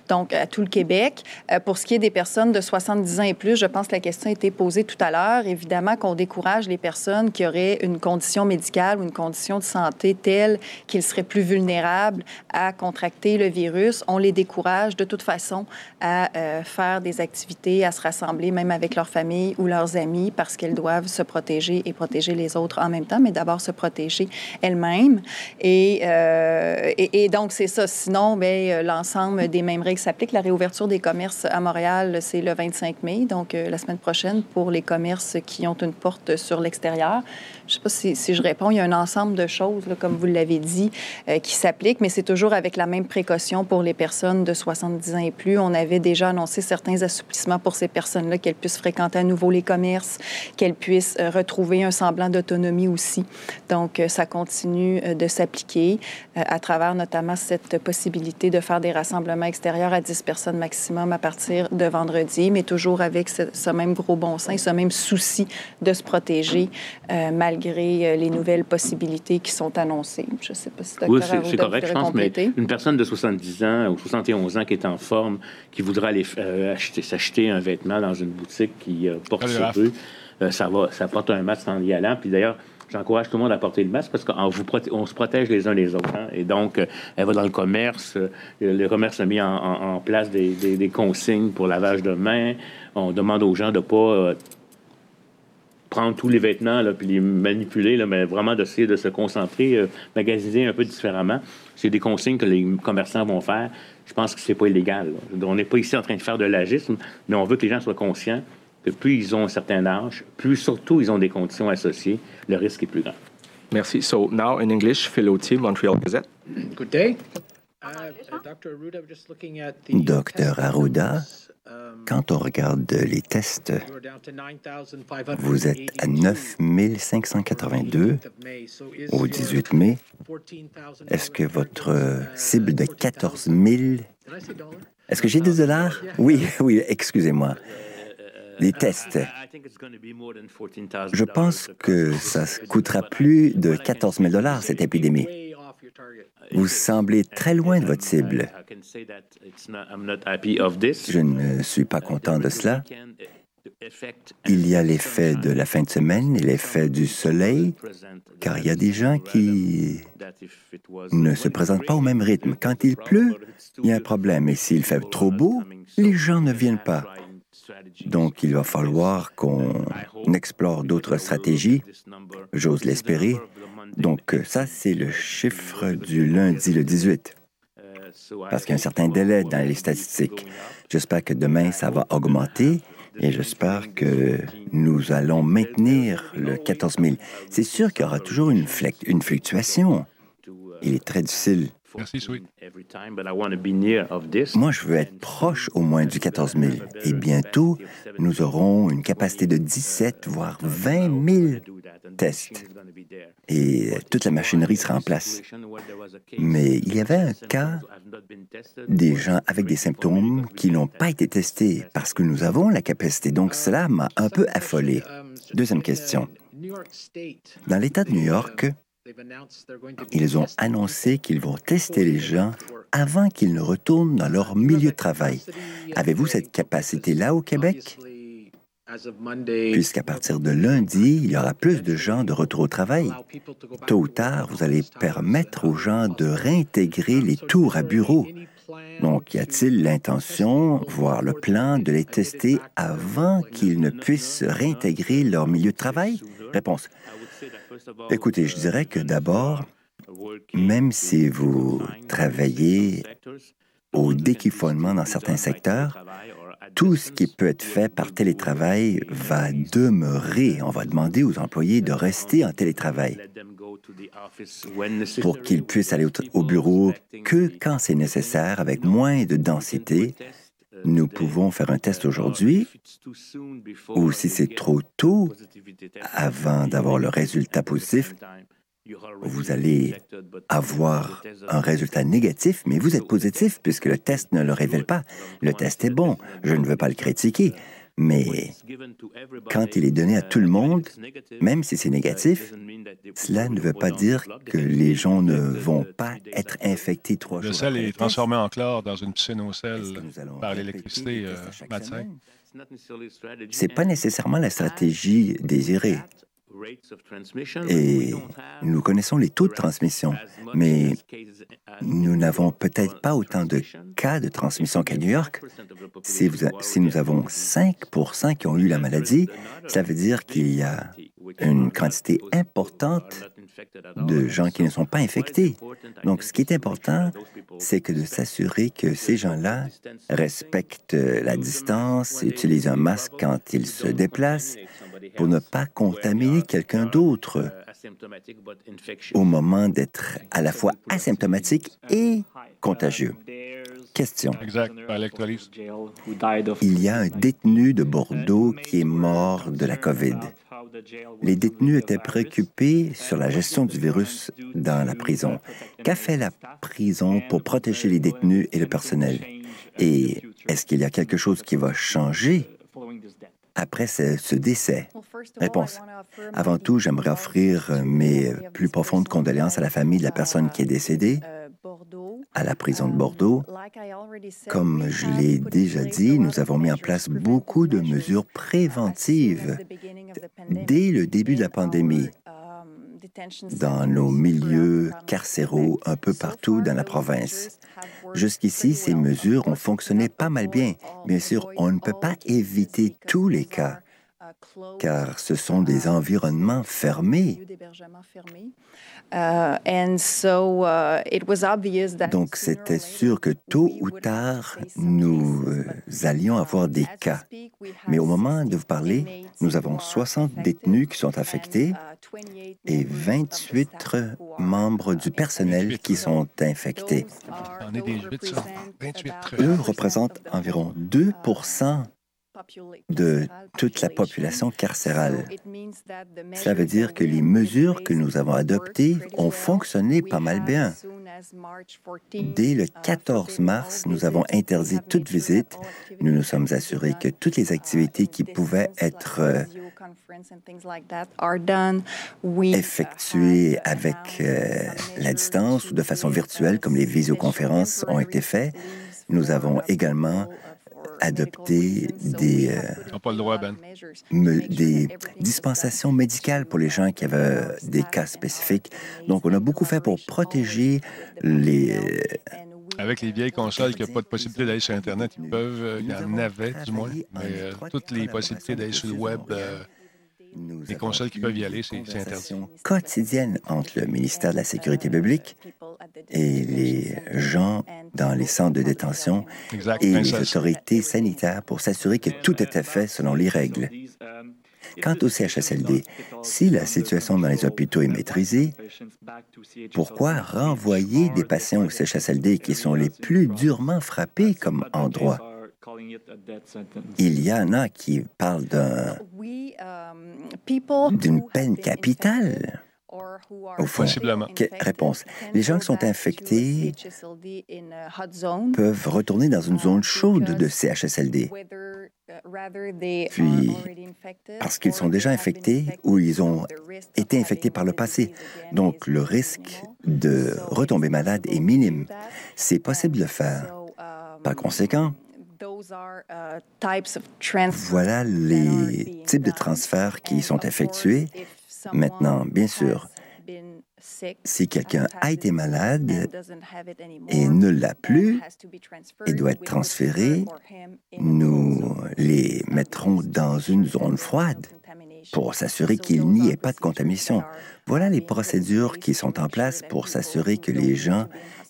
Donc, à tout le Québec. pour ce qui est des personnes de 70 ans et plus, je pense que la question a été posée tout à l'heure. Évidemment qu'on décourage les personnes qui auraient une condition médicale ou une condition de santé telle qu'ils seraient plus vulnérables vulnérables à contracter le virus. On les décourage de toute façon à euh, faire des activités, à se rassembler, même avec leur famille ou leurs amis, parce qu'elles doivent se protéger et protéger les autres en même temps, mais d'abord se protéger elles-mêmes. Et, euh, donc, c'est ça. Sinon, bien, l'ensemble des mêmes règles s'appliquent. La réouverture des commerces à Montréal, c'est le 25 mai, donc euh, la semaine prochaine, pour les commerces qui ont une porte sur l'extérieur. Je ne sais pas si, je réponds. Il y a un ensemble de choses, comme vous l'avez dit, qui s'applique, mais c'est toujours avec la même précaution pour les personnes de 70 ans et plus. On avait déjà annoncé certains assouplissements pour ces personnes-là, qu'elles puissent fréquenter à nouveau les commerces, qu'elles puissent retrouver un semblant d'autonomie aussi. Donc, ça continue de s'appliquer à travers notamment cette possibilité de faire des rassemblements extérieurs à 10 personnes maximum à partir de vendredi, mais toujours avec ce, même gros bon sens, ce même souci de se protéger euh, malgré euh, les nouvelles possibilités qui sont annoncées. Je ne sais pas si
Oui, c'est correct, je pense, mais une personne de 70 ans ou 71 ans qui est en forme, qui voudra aller euh, acheter, s'acheter un vêtement dans une boutique qui porte sur rue, ça, va, ça porte un masque en y allant. Puis d'ailleurs, J'encourage tout le monde à porter le masque parce qu'on on se protège les uns les autres. Hein. Et donc, euh, elle va dans le commerce. Euh, le commerce a mis en, place des, consignes pour lavage de mains. On demande aux gens de ne pas euh, prendre tous les vêtements là, puis les manipuler, là, mais vraiment d'essayer de se concentrer, magasiner un peu différemment. C'est des consignes que les commerçants vont faire. Je pense que c'est pas illégal. On n'est pas ici en train de faire de l'agisme, mais on veut que les gens soient conscients que plus ils ont un certain âge, plus surtout ils ont des conditions associées, le risque est plus grand.
Merci. So now in English, Phil Montreal Gazette.
Good day.
Docteur Arruda, um, quand on regarde les tests, vous êtes à 9 582 au 18 mai. Est-ce que votre cible de 14 000... Est-ce que j'ai des dollars? Oui, [LAUGHS] oui, excusez-moi les tests. Je pense que ça coûtera plus de 14 000 dollars, cette épidémie. Vous semblez très loin de votre cible. Je ne suis pas content de cela. Il y a l'effet de la fin de semaine et l'effet du soleil, car il y a des gens qui ne se présentent pas au même rythme. Quand il pleut, il y a un problème. Et s'il fait trop beau, les gens ne viennent pas. Donc, il va falloir qu'on explore d'autres stratégies. J'ose l'espérer. Donc, ça, c'est le chiffre du lundi, le 18. Parce qu'il y a un certain délai dans les statistiques. J'espère que demain, ça va augmenter et j'espère que nous allons maintenir le 14 000. C'est sûr qu'il y aura toujours une, une fluctuation. Il est très difficile
Merci, Sweet.
Moi, je veux être proche au moins du 14 000. Et bientôt, nous aurons une capacité de 17, voire 20 000 Et toute la machinerie sera en place. Mais il y avait un cas des gens avec des symptômes qui n'ont pas été testés parce que nous avons la capacité. Donc, cela m'a un peu affolé. Deuxième question. Dans l'État de New York, ils ont annoncé qu'ils vont tester les gens avant qu'ils ne retournent dans leur milieu de travail. Avez-vous cette capacité-là au Québec? Puisqu'à partir de lundi, il y aura plus de gens de retour au travail. Tôt ou tard, vous allez permettre aux gens de réintégrer les tours à bureau. Donc, y a-t-il l'intention, voire le plan, de les tester avant qu'ils ne puissent réintégrer leur milieu de travail? Réponse. Écoutez, je dirais que d'abord, même si vous travaillez au déquifonnement dans certains secteurs, tout ce qui peut être fait par télétravail va demeurer. On va demander aux employés de rester en télétravail pour qu'ils puissent aller au, bureau que quand c'est nécessaire, avec moins de densité. Nous pouvons faire un test aujourd'hui ou si c'est trop tôt, avant d'avoir le résultat positif, vous allez avoir un résultat négatif, mais vous êtes positif puisque le test ne le révèle pas. Le test est bon, je ne veux pas le critiquer, mais quand il est donné à tout le monde, même si c'est négatif, cela ne veut pas dire que les gens ne vont pas être infectés trois jours.
Le sel est transformé en chlore dans une piscine au sel par l'électricité euh, matin?
Ce n'est pas nécessairement la stratégie désirée. Et nous connaissons les taux de transmission, mais nous n'avons peut-être pas autant de cas de transmission qu'à New York. Si, si, nous avons 5 qui ont eu la maladie, ça veut dire qu'il y a une quantité importante de gens qui ne sont pas infectés. Donc, ce qui est important, c'est que de s'assurer que ces gens-là respectent la distance, utilisent un masque quand ils se déplacent pour ne pas contaminer quelqu'un d'autre. au moment d'être à la fois asymptomatique et contagieux. Question. Il y a un détenu de Bordeaux qui est mort de la COVID. Les détenus étaient préoccupés sur la gestion du virus dans la prison. Qu'a fait la prison pour protéger les détenus et le personnel? Et est-ce qu'il y a quelque chose qui va changer après ce, décès? Réponse. Avant tout, j'aimerais offrir mes plus profondes condoléances à la famille de la personne qui est décédée à la prison de Bordeaux. Comme je l'ai déjà dit, nous avons mis en place beaucoup de mesures préventives dès le début de la pandémie dans nos milieux carcéraux un peu partout dans la province. Jusqu'ici, ces mesures ont fonctionné pas mal bien. Bien sûr, on ne peut pas éviter tous les cas car ce sont des environnements fermés. Donc c'était sûr que tôt ou tard, nous euh, allions avoir des cas. Mais au moment de vous parler, nous avons 60 détenus qui sont affectés et 28 membres du personnel qui sont infectés. Eux représentent environ 2 de toute la population carcérale. Cela veut dire que les mesures que nous avons adoptées ont fonctionné pas mal bien. Dès le 14 mars, nous avons interdit toute visite. Nous nous sommes assurés que toutes les activités qui pouvaient être euh, effectuées avec euh, la distance ou de façon virtuelle, comme les visioconférences ont été faites. Nous avons également adopter des, euh,
ben.
des dispensations médicales pour les gens qui avaient des cas spécifiques. Donc, on a beaucoup fait pour protéger les...
Avec les vieilles consoles qui n'ont pas de possibilité d'aller sur Internet, ils peuvent, il y en avait du moins, mais euh, toutes les possibilités d'aller sur le web, euh, les consoles qui peuvent y aller, c'est interdit.
quotidienne entre le ministère de la Sécurité publique et les gens dans les centres de détention et les autorités sanitaires pour s'assurer que tout était fait selon les règles. Quant au CHSLD, si la situation dans les hôpitaux est maîtrisée, pourquoi renvoyer des patients au CHSLD qui sont les plus durement frappés comme endroit? Il y en a qui parlent d'une peine capitale. Au fond, réponse. Les gens qui sont infectés peuvent retourner dans une zone chaude de CHSLD. Puis, parce qu'ils sont déjà infectés ou ils ont été infectés par le passé. Donc, le risque de retomber malade est minime. C'est possible de le faire. Par conséquent, voilà les types de transferts qui sont effectués Maintenant, bien sûr, si quelqu'un a été malade et ne l'a plus et doit être transféré, nous les mettrons dans une zone froide pour s'assurer qu'il n'y ait pas de contamination. Voilà les procédures qui sont en place pour s'assurer que les gens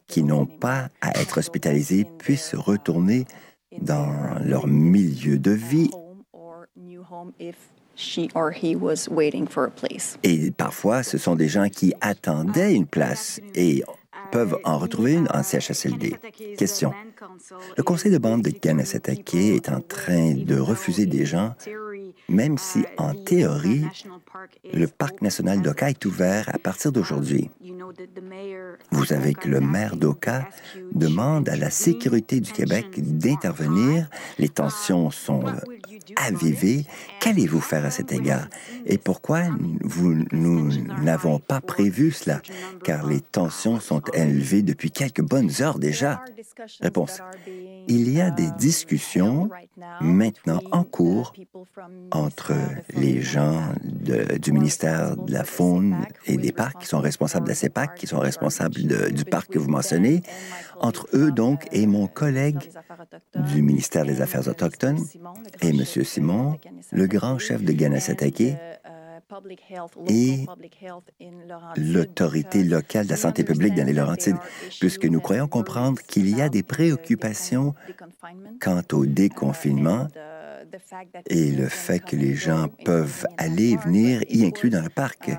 qui n'ont pas à être hospitalisés puissent retourner dans leur milieu de vie et parfois, ce sont des gens qui attendaient une place et peuvent en retrouver une en CHSLD. Question. Le conseil de bande de Ganasatake est en train de refuser des gens, même si en théorie, le parc national d'Oka est ouvert à partir d'aujourd'hui. Vous savez que le maire d'Oka demande à la sécurité du Québec d'intervenir. Les tensions sont avivées. Qu'allez-vous faire à cet égard? Et pourquoi vous, nous n'avons pas prévu cela? Car les tensions sont élevées depuis quelques bonnes heures déjà. Réponse. Il y a des discussions maintenant en cours entre les gens du ministère de la Faune et des Parcs qui sont responsables de la CEPAC, qui sont responsables du parc que vous mentionnez, entre eux donc et mon collègue du ministère des Affaires autochtones et M. Simon, le grand chef de Ganasatake, et l'autorité locale de la santé publique dans les Laurentides, puisque nous croyons comprendre qu'il y a des préoccupations quant au déconfinement et le fait que les gens peuvent aller et venir, y inclus dans le parc.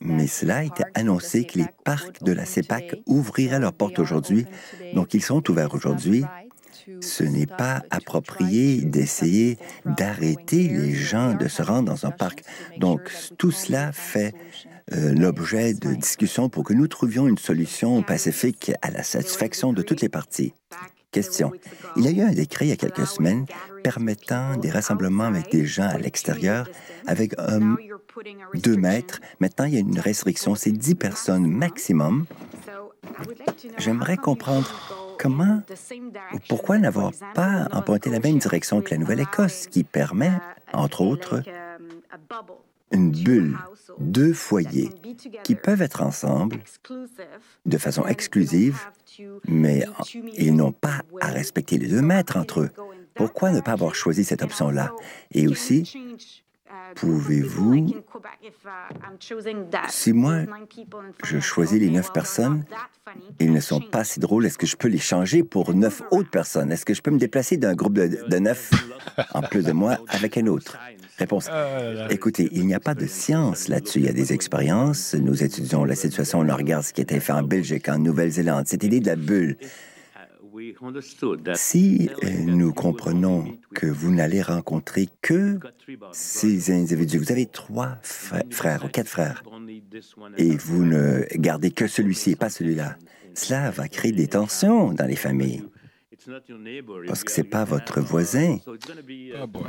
Mais cela a été annoncé que les parcs de la CEPAC ouvriraient leurs portes aujourd'hui, donc ils sont ouverts aujourd'hui. Ce n'est pas approprié d'essayer d'arrêter les gens de se rendre dans un parc. Donc tout cela fait euh, l'objet de discussions pour que nous trouvions une solution pacifique à la satisfaction de toutes les parties. Il y a eu un décret il y a quelques semaines permettant des rassemblements avec des gens à l'extérieur avec un, deux mètres. Maintenant, il y a une restriction, c'est 10 personnes maximum. J'aimerais comprendre comment ou pourquoi n'avoir pas emprunté la même direction que la Nouvelle-Écosse, qui permet, entre autres, une bulle, deux foyers qui peuvent être ensemble de façon exclusive, mais ils n'ont pas à respecter les deux mètres entre eux. Pourquoi ne pas avoir choisi cette option-là? Et aussi, pouvez-vous, si moi, je choisis les neuf personnes, ils ne sont pas si drôles, est-ce que je peux les changer pour neuf autres personnes? Est-ce que je peux me déplacer d'un groupe de, neuf, en plus de moi, avec un autre? Réponse. Écoutez, il n'y a pas de science là-dessus. Il y a des expériences. Nous étudions la situation. On regarde ce qui a été fait en Belgique, en Nouvelle-Zélande. Cette idée de la bulle. Si euh, nous comprenons que vous n'allez rencontrer que ces individus, vous avez trois frères ou quatre frères, et vous ne gardez que celui-ci et pas celui-là, cela va créer des tensions dans les familles. parce que ce n'est pas votre voisin.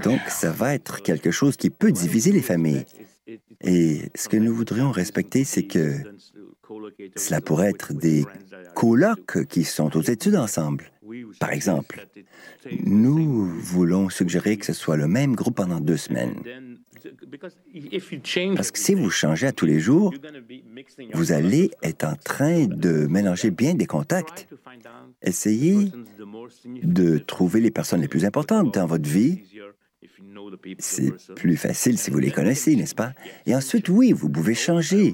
Donc, ça va être quelque chose qui peut diviser les familles. Et ce que nous voudrions respecter, c'est que cela pourrait être des colocs qui sont aux études ensemble. Par exemple, nous voulons suggérer que ce soit le même groupe pendant deux semaines. Parce que si vous changez à tous les jours, vous allez être en train de mélanger bien des contacts. Essayez de trouver les personnes les plus importantes dans votre vie. C'est plus facile si vous les connaissez, n'est-ce pas? Et ensuite, oui, vous pouvez changer.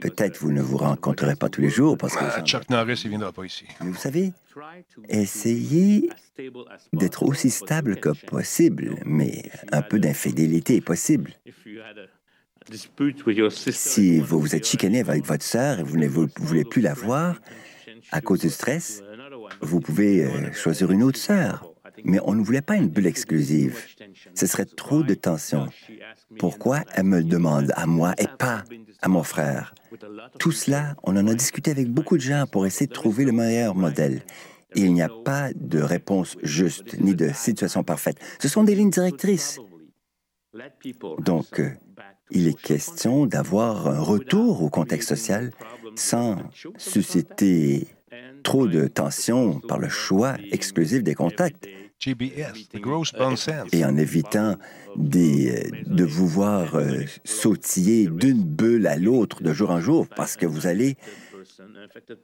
Peut-être vous ne vous rencontrerez pas tous les jours parce que...
Ah, Chuck Norris, il viendra pas ici.
vous savez, essayez d'être aussi stable que possible, mais un peu d'infidélité est possible. Si vous vous êtes chicané avec votre sœur et vous ne voulez plus la voir à cause du stress, vous pouvez euh, choisir une autre sœur. Mais on ne voulait pas une bulle exclusive. Ce serait trop de tension. Pourquoi elle me demande à moi et pas à mon frère? Tout cela, on en a discuté avec beaucoup de gens pour essayer de trouver le meilleur modèle. il n'y a pas de réponse juste ni de situation parfaite. Ce sont des lignes directrices. Donc, il est question d'avoir un retour au contexte social sans susciter trop de tension par le choix exclusif des contacts. Et en évitant des, de vous voir euh, sautiller d'une bulle à l'autre de jour en jour parce que vous allez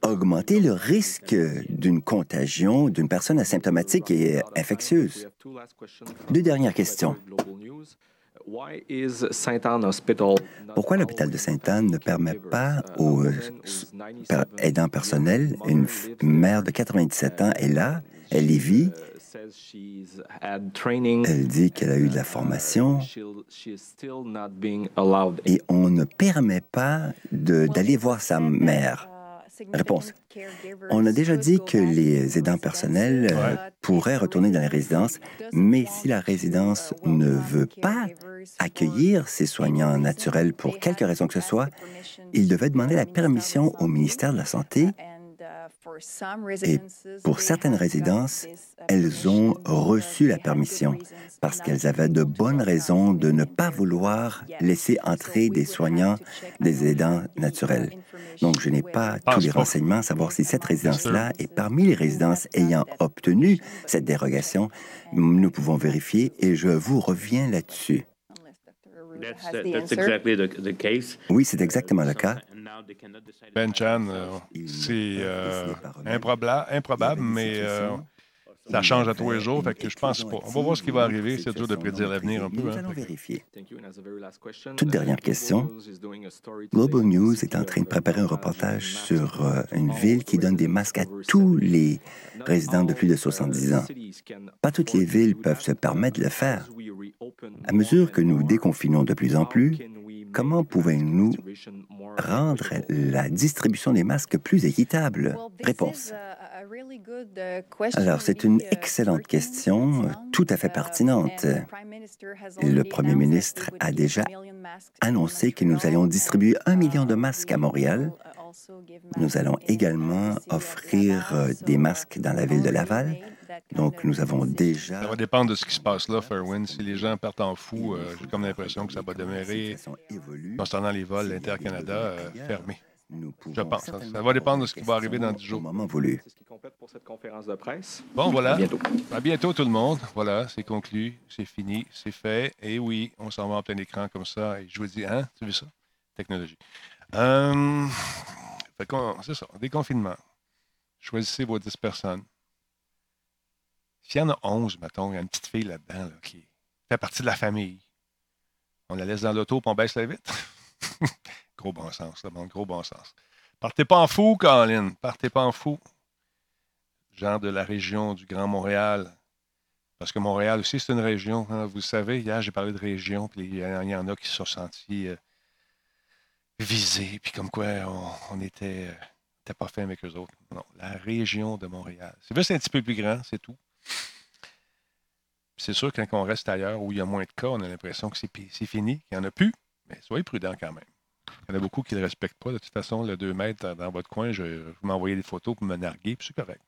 augmenter le risque d'une contagion d'une personne asymptomatique et infectieuse. Deux dernières questions. Pourquoi l'hôpital de Sainte-Anne ne permet pas aux euh, aidants personnels, une mère de 97 ans est là, elle y vit, elle dit qu'elle a eu de la formation et on ne permet pas d'aller voir sa mère. Réponse. On a déjà dit que les aidants personnels euh, pourraient retourner dans les résidences, mais si la résidence ne veut pas accueillir ces soignants naturels pour quelque raison que ce soit, ils devaient demander la permission au ministère de la Santé et pour certaines résidences, elles ont reçu la permission parce qu'elles avaient de bonnes raisons de ne pas vouloir laisser entrer des soignants, des aidants naturels. Donc, je n'ai pas tous les renseignements à savoir si cette résidence-là est parmi les résidences ayant obtenu cette dérogation. Nous pouvons vérifier et je vous reviens là-dessus. Oui, c'est exactement le cas.
Ben Chan, euh, c'est euh, improbable, mais euh, ça change à tous les jours, fait que je pense pas. On va voir ce qui va arriver. C'est dur de prédire l'avenir un peu. Nous
hein. allons vérifier. Toute dernière question. Global News est en train de préparer un reportage sur une ville qui donne des masques à tous les résidents de plus de 70 ans. Pas toutes les villes peuvent se permettre de le faire. À mesure que nous déconfinons de plus en plus, comment pouvons-nous rendre la distribution des masques plus équitable? Réponse. Alors, c'est une excellente question, tout à fait pertinente. Le Premier ministre a déjà annoncé que nous allions distribuer un million de masques à Montréal. Nous allons également offrir euh, des masques dans la ville de Laval. Donc, nous avons déjà...
Ça va dépendre de ce qui se passe là, Fairwind. Si les gens partent en fou, euh, j'ai comme l'impression que ça va demeurer, concernant les vols Inter-Canada, euh, fermés. Je pense. Ça, va dépendre de ce qui va arriver dans 10 jours.
Moment voulu.
C'est ce qui complète pour cette conférence de presse.
Bon, voilà.
À bientôt.
À bientôt, tout le monde. Voilà, c'est conclu, c'est fini, c'est fait. Et oui, on s'en va en plein écran comme ça. Et je vous dis, hein, tu vu ça? Technologie. Euh, c'est ça, déconfinement. Choisissez vos 10 personnes. S'il y en a 11, mettons, il y a une petite fille là-dedans qui fait partie de la famille, on la laisse dans l'auto et on baisse la vitre. [LAUGHS] gros bon sens, là, bon, gros bon sens. Partez pas en fou, Colin. Partez pas en fou. Gens de la région du Grand Montréal. Parce que Montréal aussi, c'est une région. Hein, vous savez, hier, j'ai parlé de région, puis il y en a qui se sont sentis euh, visés, puis comme quoi on, était, euh, pas fait avec eux autres. Non, la région de Montréal. C'est juste un petit peu plus grand, c'est tout. C'est sûr quand on reste ailleurs où il y a moins de cas, on a l'impression que c'est fini, qu'il n'y en a plus. Mais soyez prudents quand même. Il y en a beaucoup qui ne le respectent pas. De toute façon, le 2 mètres dans votre coin, je, vous m'envoyez des photos pour me narguer, puis c'est correct.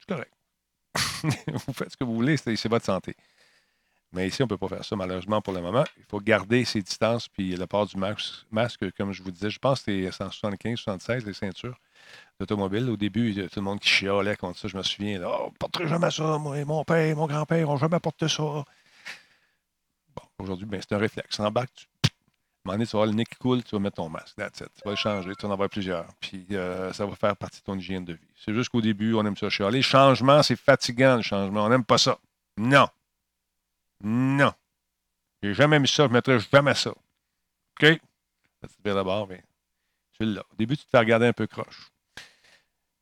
C'est correct. [LAUGHS] vous faites ce que vous voulez, c'est votre santé. Mais ici, on ne peut pas faire ça, malheureusement, pour le moment. Il faut garder ses distances, puis la part du masque, comme je vous disais, je pense que c'est 175, 76, les ceintures d'automobile. Au début, il y tout le monde qui chialait contre ça. Je me souviens, oh, ne porterai jamais ça, moi, mon père, mon grand-père n'ont jamais porté ça. Bon, aujourd'hui, ben, c'est un réflexe. En bas, tu un moment donné, tu vas avoir le nez qui coule, tu vas mettre ton masque. Tu vas le changer, tu vas en avoir plusieurs. Puis euh, ça va faire partie de ton hygiène de vie. C'est juste qu'au début, on aime ça chialer. Changement, c'est fatigant, le changement. On n'aime pas ça. Non. Non. J'ai jamais mis ça, je ne mettrai jamais ça. OK? Ça te d'abord, mais l'as. Au début, tu te fais regarder un peu croche.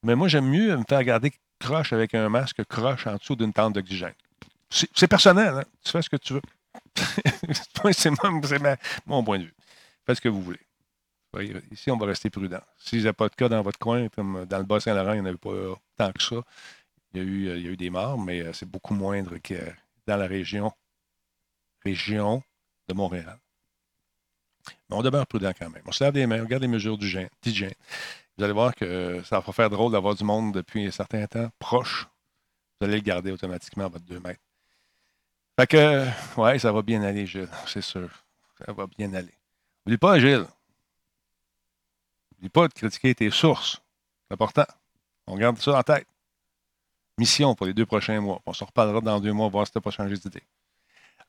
Mais moi, j'aime mieux me faire regarder croche avec un masque croche en dessous d'une tente d'oxygène. C'est personnel, hein? Tu fais ce que tu veux. [LAUGHS] c'est mon, point de vue. Faites ce que vous voulez. Ici, on va rester prudent. Si vous n'avez pas de cas dans votre coin, comme dans le Bas-Saint-Laurent, il n'y en avait pas tant que ça. Il y a eu, il y a eu des morts, mais euh, c'est beaucoup moindre que dans la région, région de Montréal. Mais on demeure prudent quand même. On se lave les mains, on regarde les mesures d'hygiène. Vous allez voir que ça va faire drôle d'avoir du monde depuis un certain temps proche. Vous allez le garder automatiquement à votre 2 mètres. Fait que, ouais, ça va bien aller, Gilles, c'est sûr. Ça va bien aller. N'oublie pas, Gilles. N'oublie pas de critiquer tes sources. C'est important. On garde ça en tête. Mission pour les deux prochains mois. On se reparlera dans deux mois, voir si tu n'as pas changé d'idée.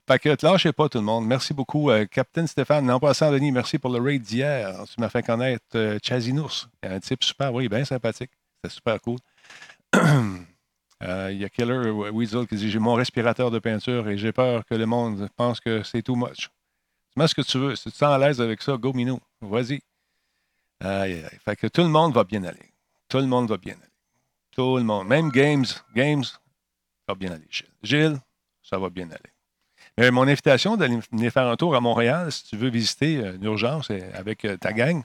Fait que, lâchez pas, tout le monde. Merci beaucoup, euh, Captain Stéphane. En passant, Denis, merci pour le raid d'hier. Tu m'as fait connaître euh, Chazinours. Un type super, oui, bien sympathique. C'était super cool. [CLEARS THROAT] Euh, il y a Killer Weasel qui dit J'ai mon respirateur de peinture et j'ai peur que le monde pense que c'est too much. Tu mets ce que tu veux. Si tu te sens à l'aise avec ça, go minou. Vas-y. Fait que tout le monde va bien aller. Tout le monde va bien aller. Tout le monde. Même Games, Games va bien aller. Gilles, Gilles ça va bien aller. Mais mon invitation d'aller faire un tour à Montréal, si tu veux visiter euh, une urgence avec euh, ta gang,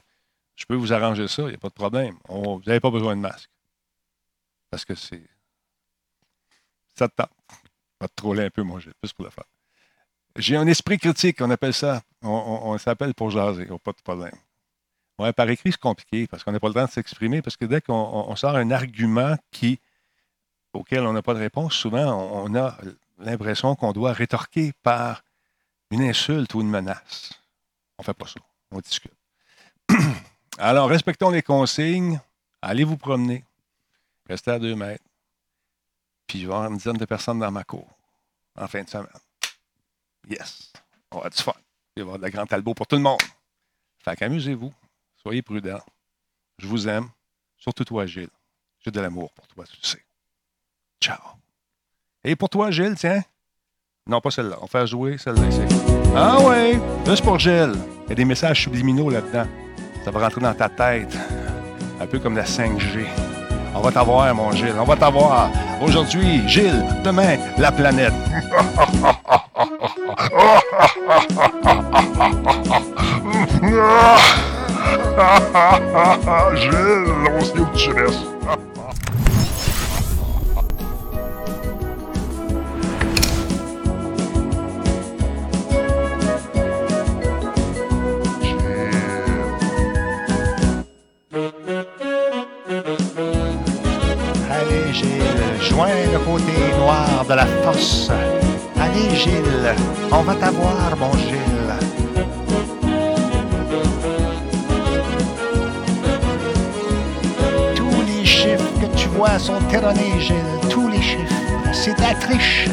je peux vous arranger ça, il n'y a pas de problème. vous n'avez pas besoin de masque. Parce que c'est ça te tente. Va te troller un peu, moi, j'ai plus pour le faire. J'ai un esprit critique, on appelle ça. On, s'appelle pour jaser, pas de problème. Ouais, par écrit, c'est compliqué parce qu'on n'a pas le temps de s'exprimer, parce que dès qu'on sort un argument qui, auquel on n'a pas de réponse, souvent, on, a l'impression qu'on doit rétorquer par une insulte ou une menace. On ne fait pas ça. On discute. [CLEARS THROAT] Alors, respectons les consignes. Allez vous promener. Restez à deux mètres. Puis il va y avoir une dizaine de personnes dans ma cour en fin de semaine. Yes. On va du fun. Il va y avoir de la grande talbot pour tout le monde. Fait qu'amusez-vous. Soyez prudents. Je vous aime. Surtout toi, Gilles. J'ai de l'amour pour toi, tu sais. Ciao. Et pour toi, Gilles, tiens? Non, pas celle-là. On va faire jouer celle-là ici. Ah ouais! Juste pour Gilles. Il y a des messages subliminaux là-dedans. Ça va rentrer dans ta tête. Un peu comme la 5G. On va t'avoir, mon Gilles. On va t'avoir. Aujourd'hui, Gilles. Demain, la planète. [LAUGHS] Gilles, on sait où tu restes.
Côté noir de la force. Allez, Gilles, on va t'avoir, mon Gilles. Tous les chiffres que tu vois sont erronés, Gilles. Tous les chiffres. C'est de la triche.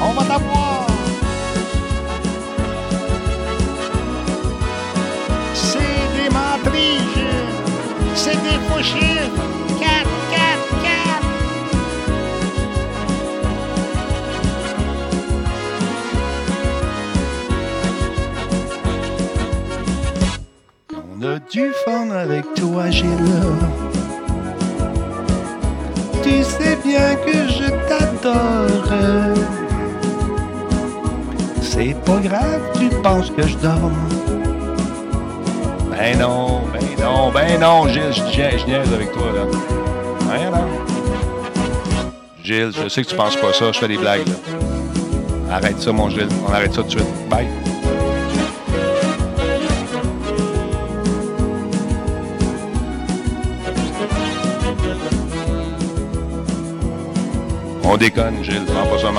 On va t'avoir. C'est des menteries, Gilles. C'est des faux. Du fun avec toi, Gilles. Tu sais bien que je t'adore. C'est pas grave, tu penses que je dors.
Ben non, ben non, ben non, Gilles, je, niaise avec toi, là. Rien, là? Gilles, je sais que tu penses pas ça, je fais des blagues, là. Arrête ça, mon Gilles. On arrête ça tout de suite. On déconne, Gilles. Prends pas ça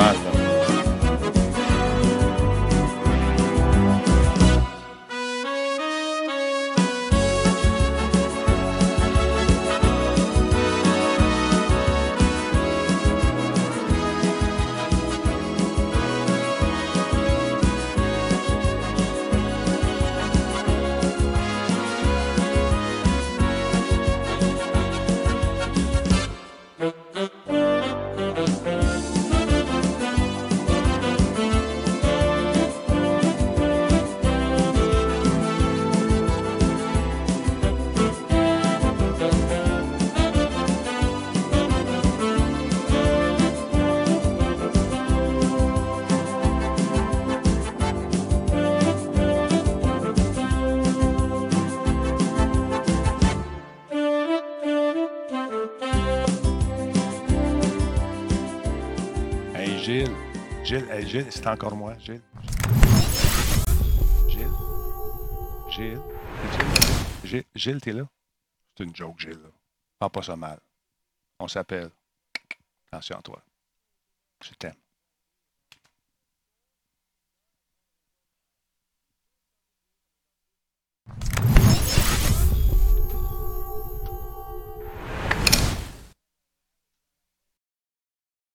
Gilles, t'es là? C'est une joke, Gilles. là. Prends pas ça mal. On s'appelle. Attention à toi. Je t'aime.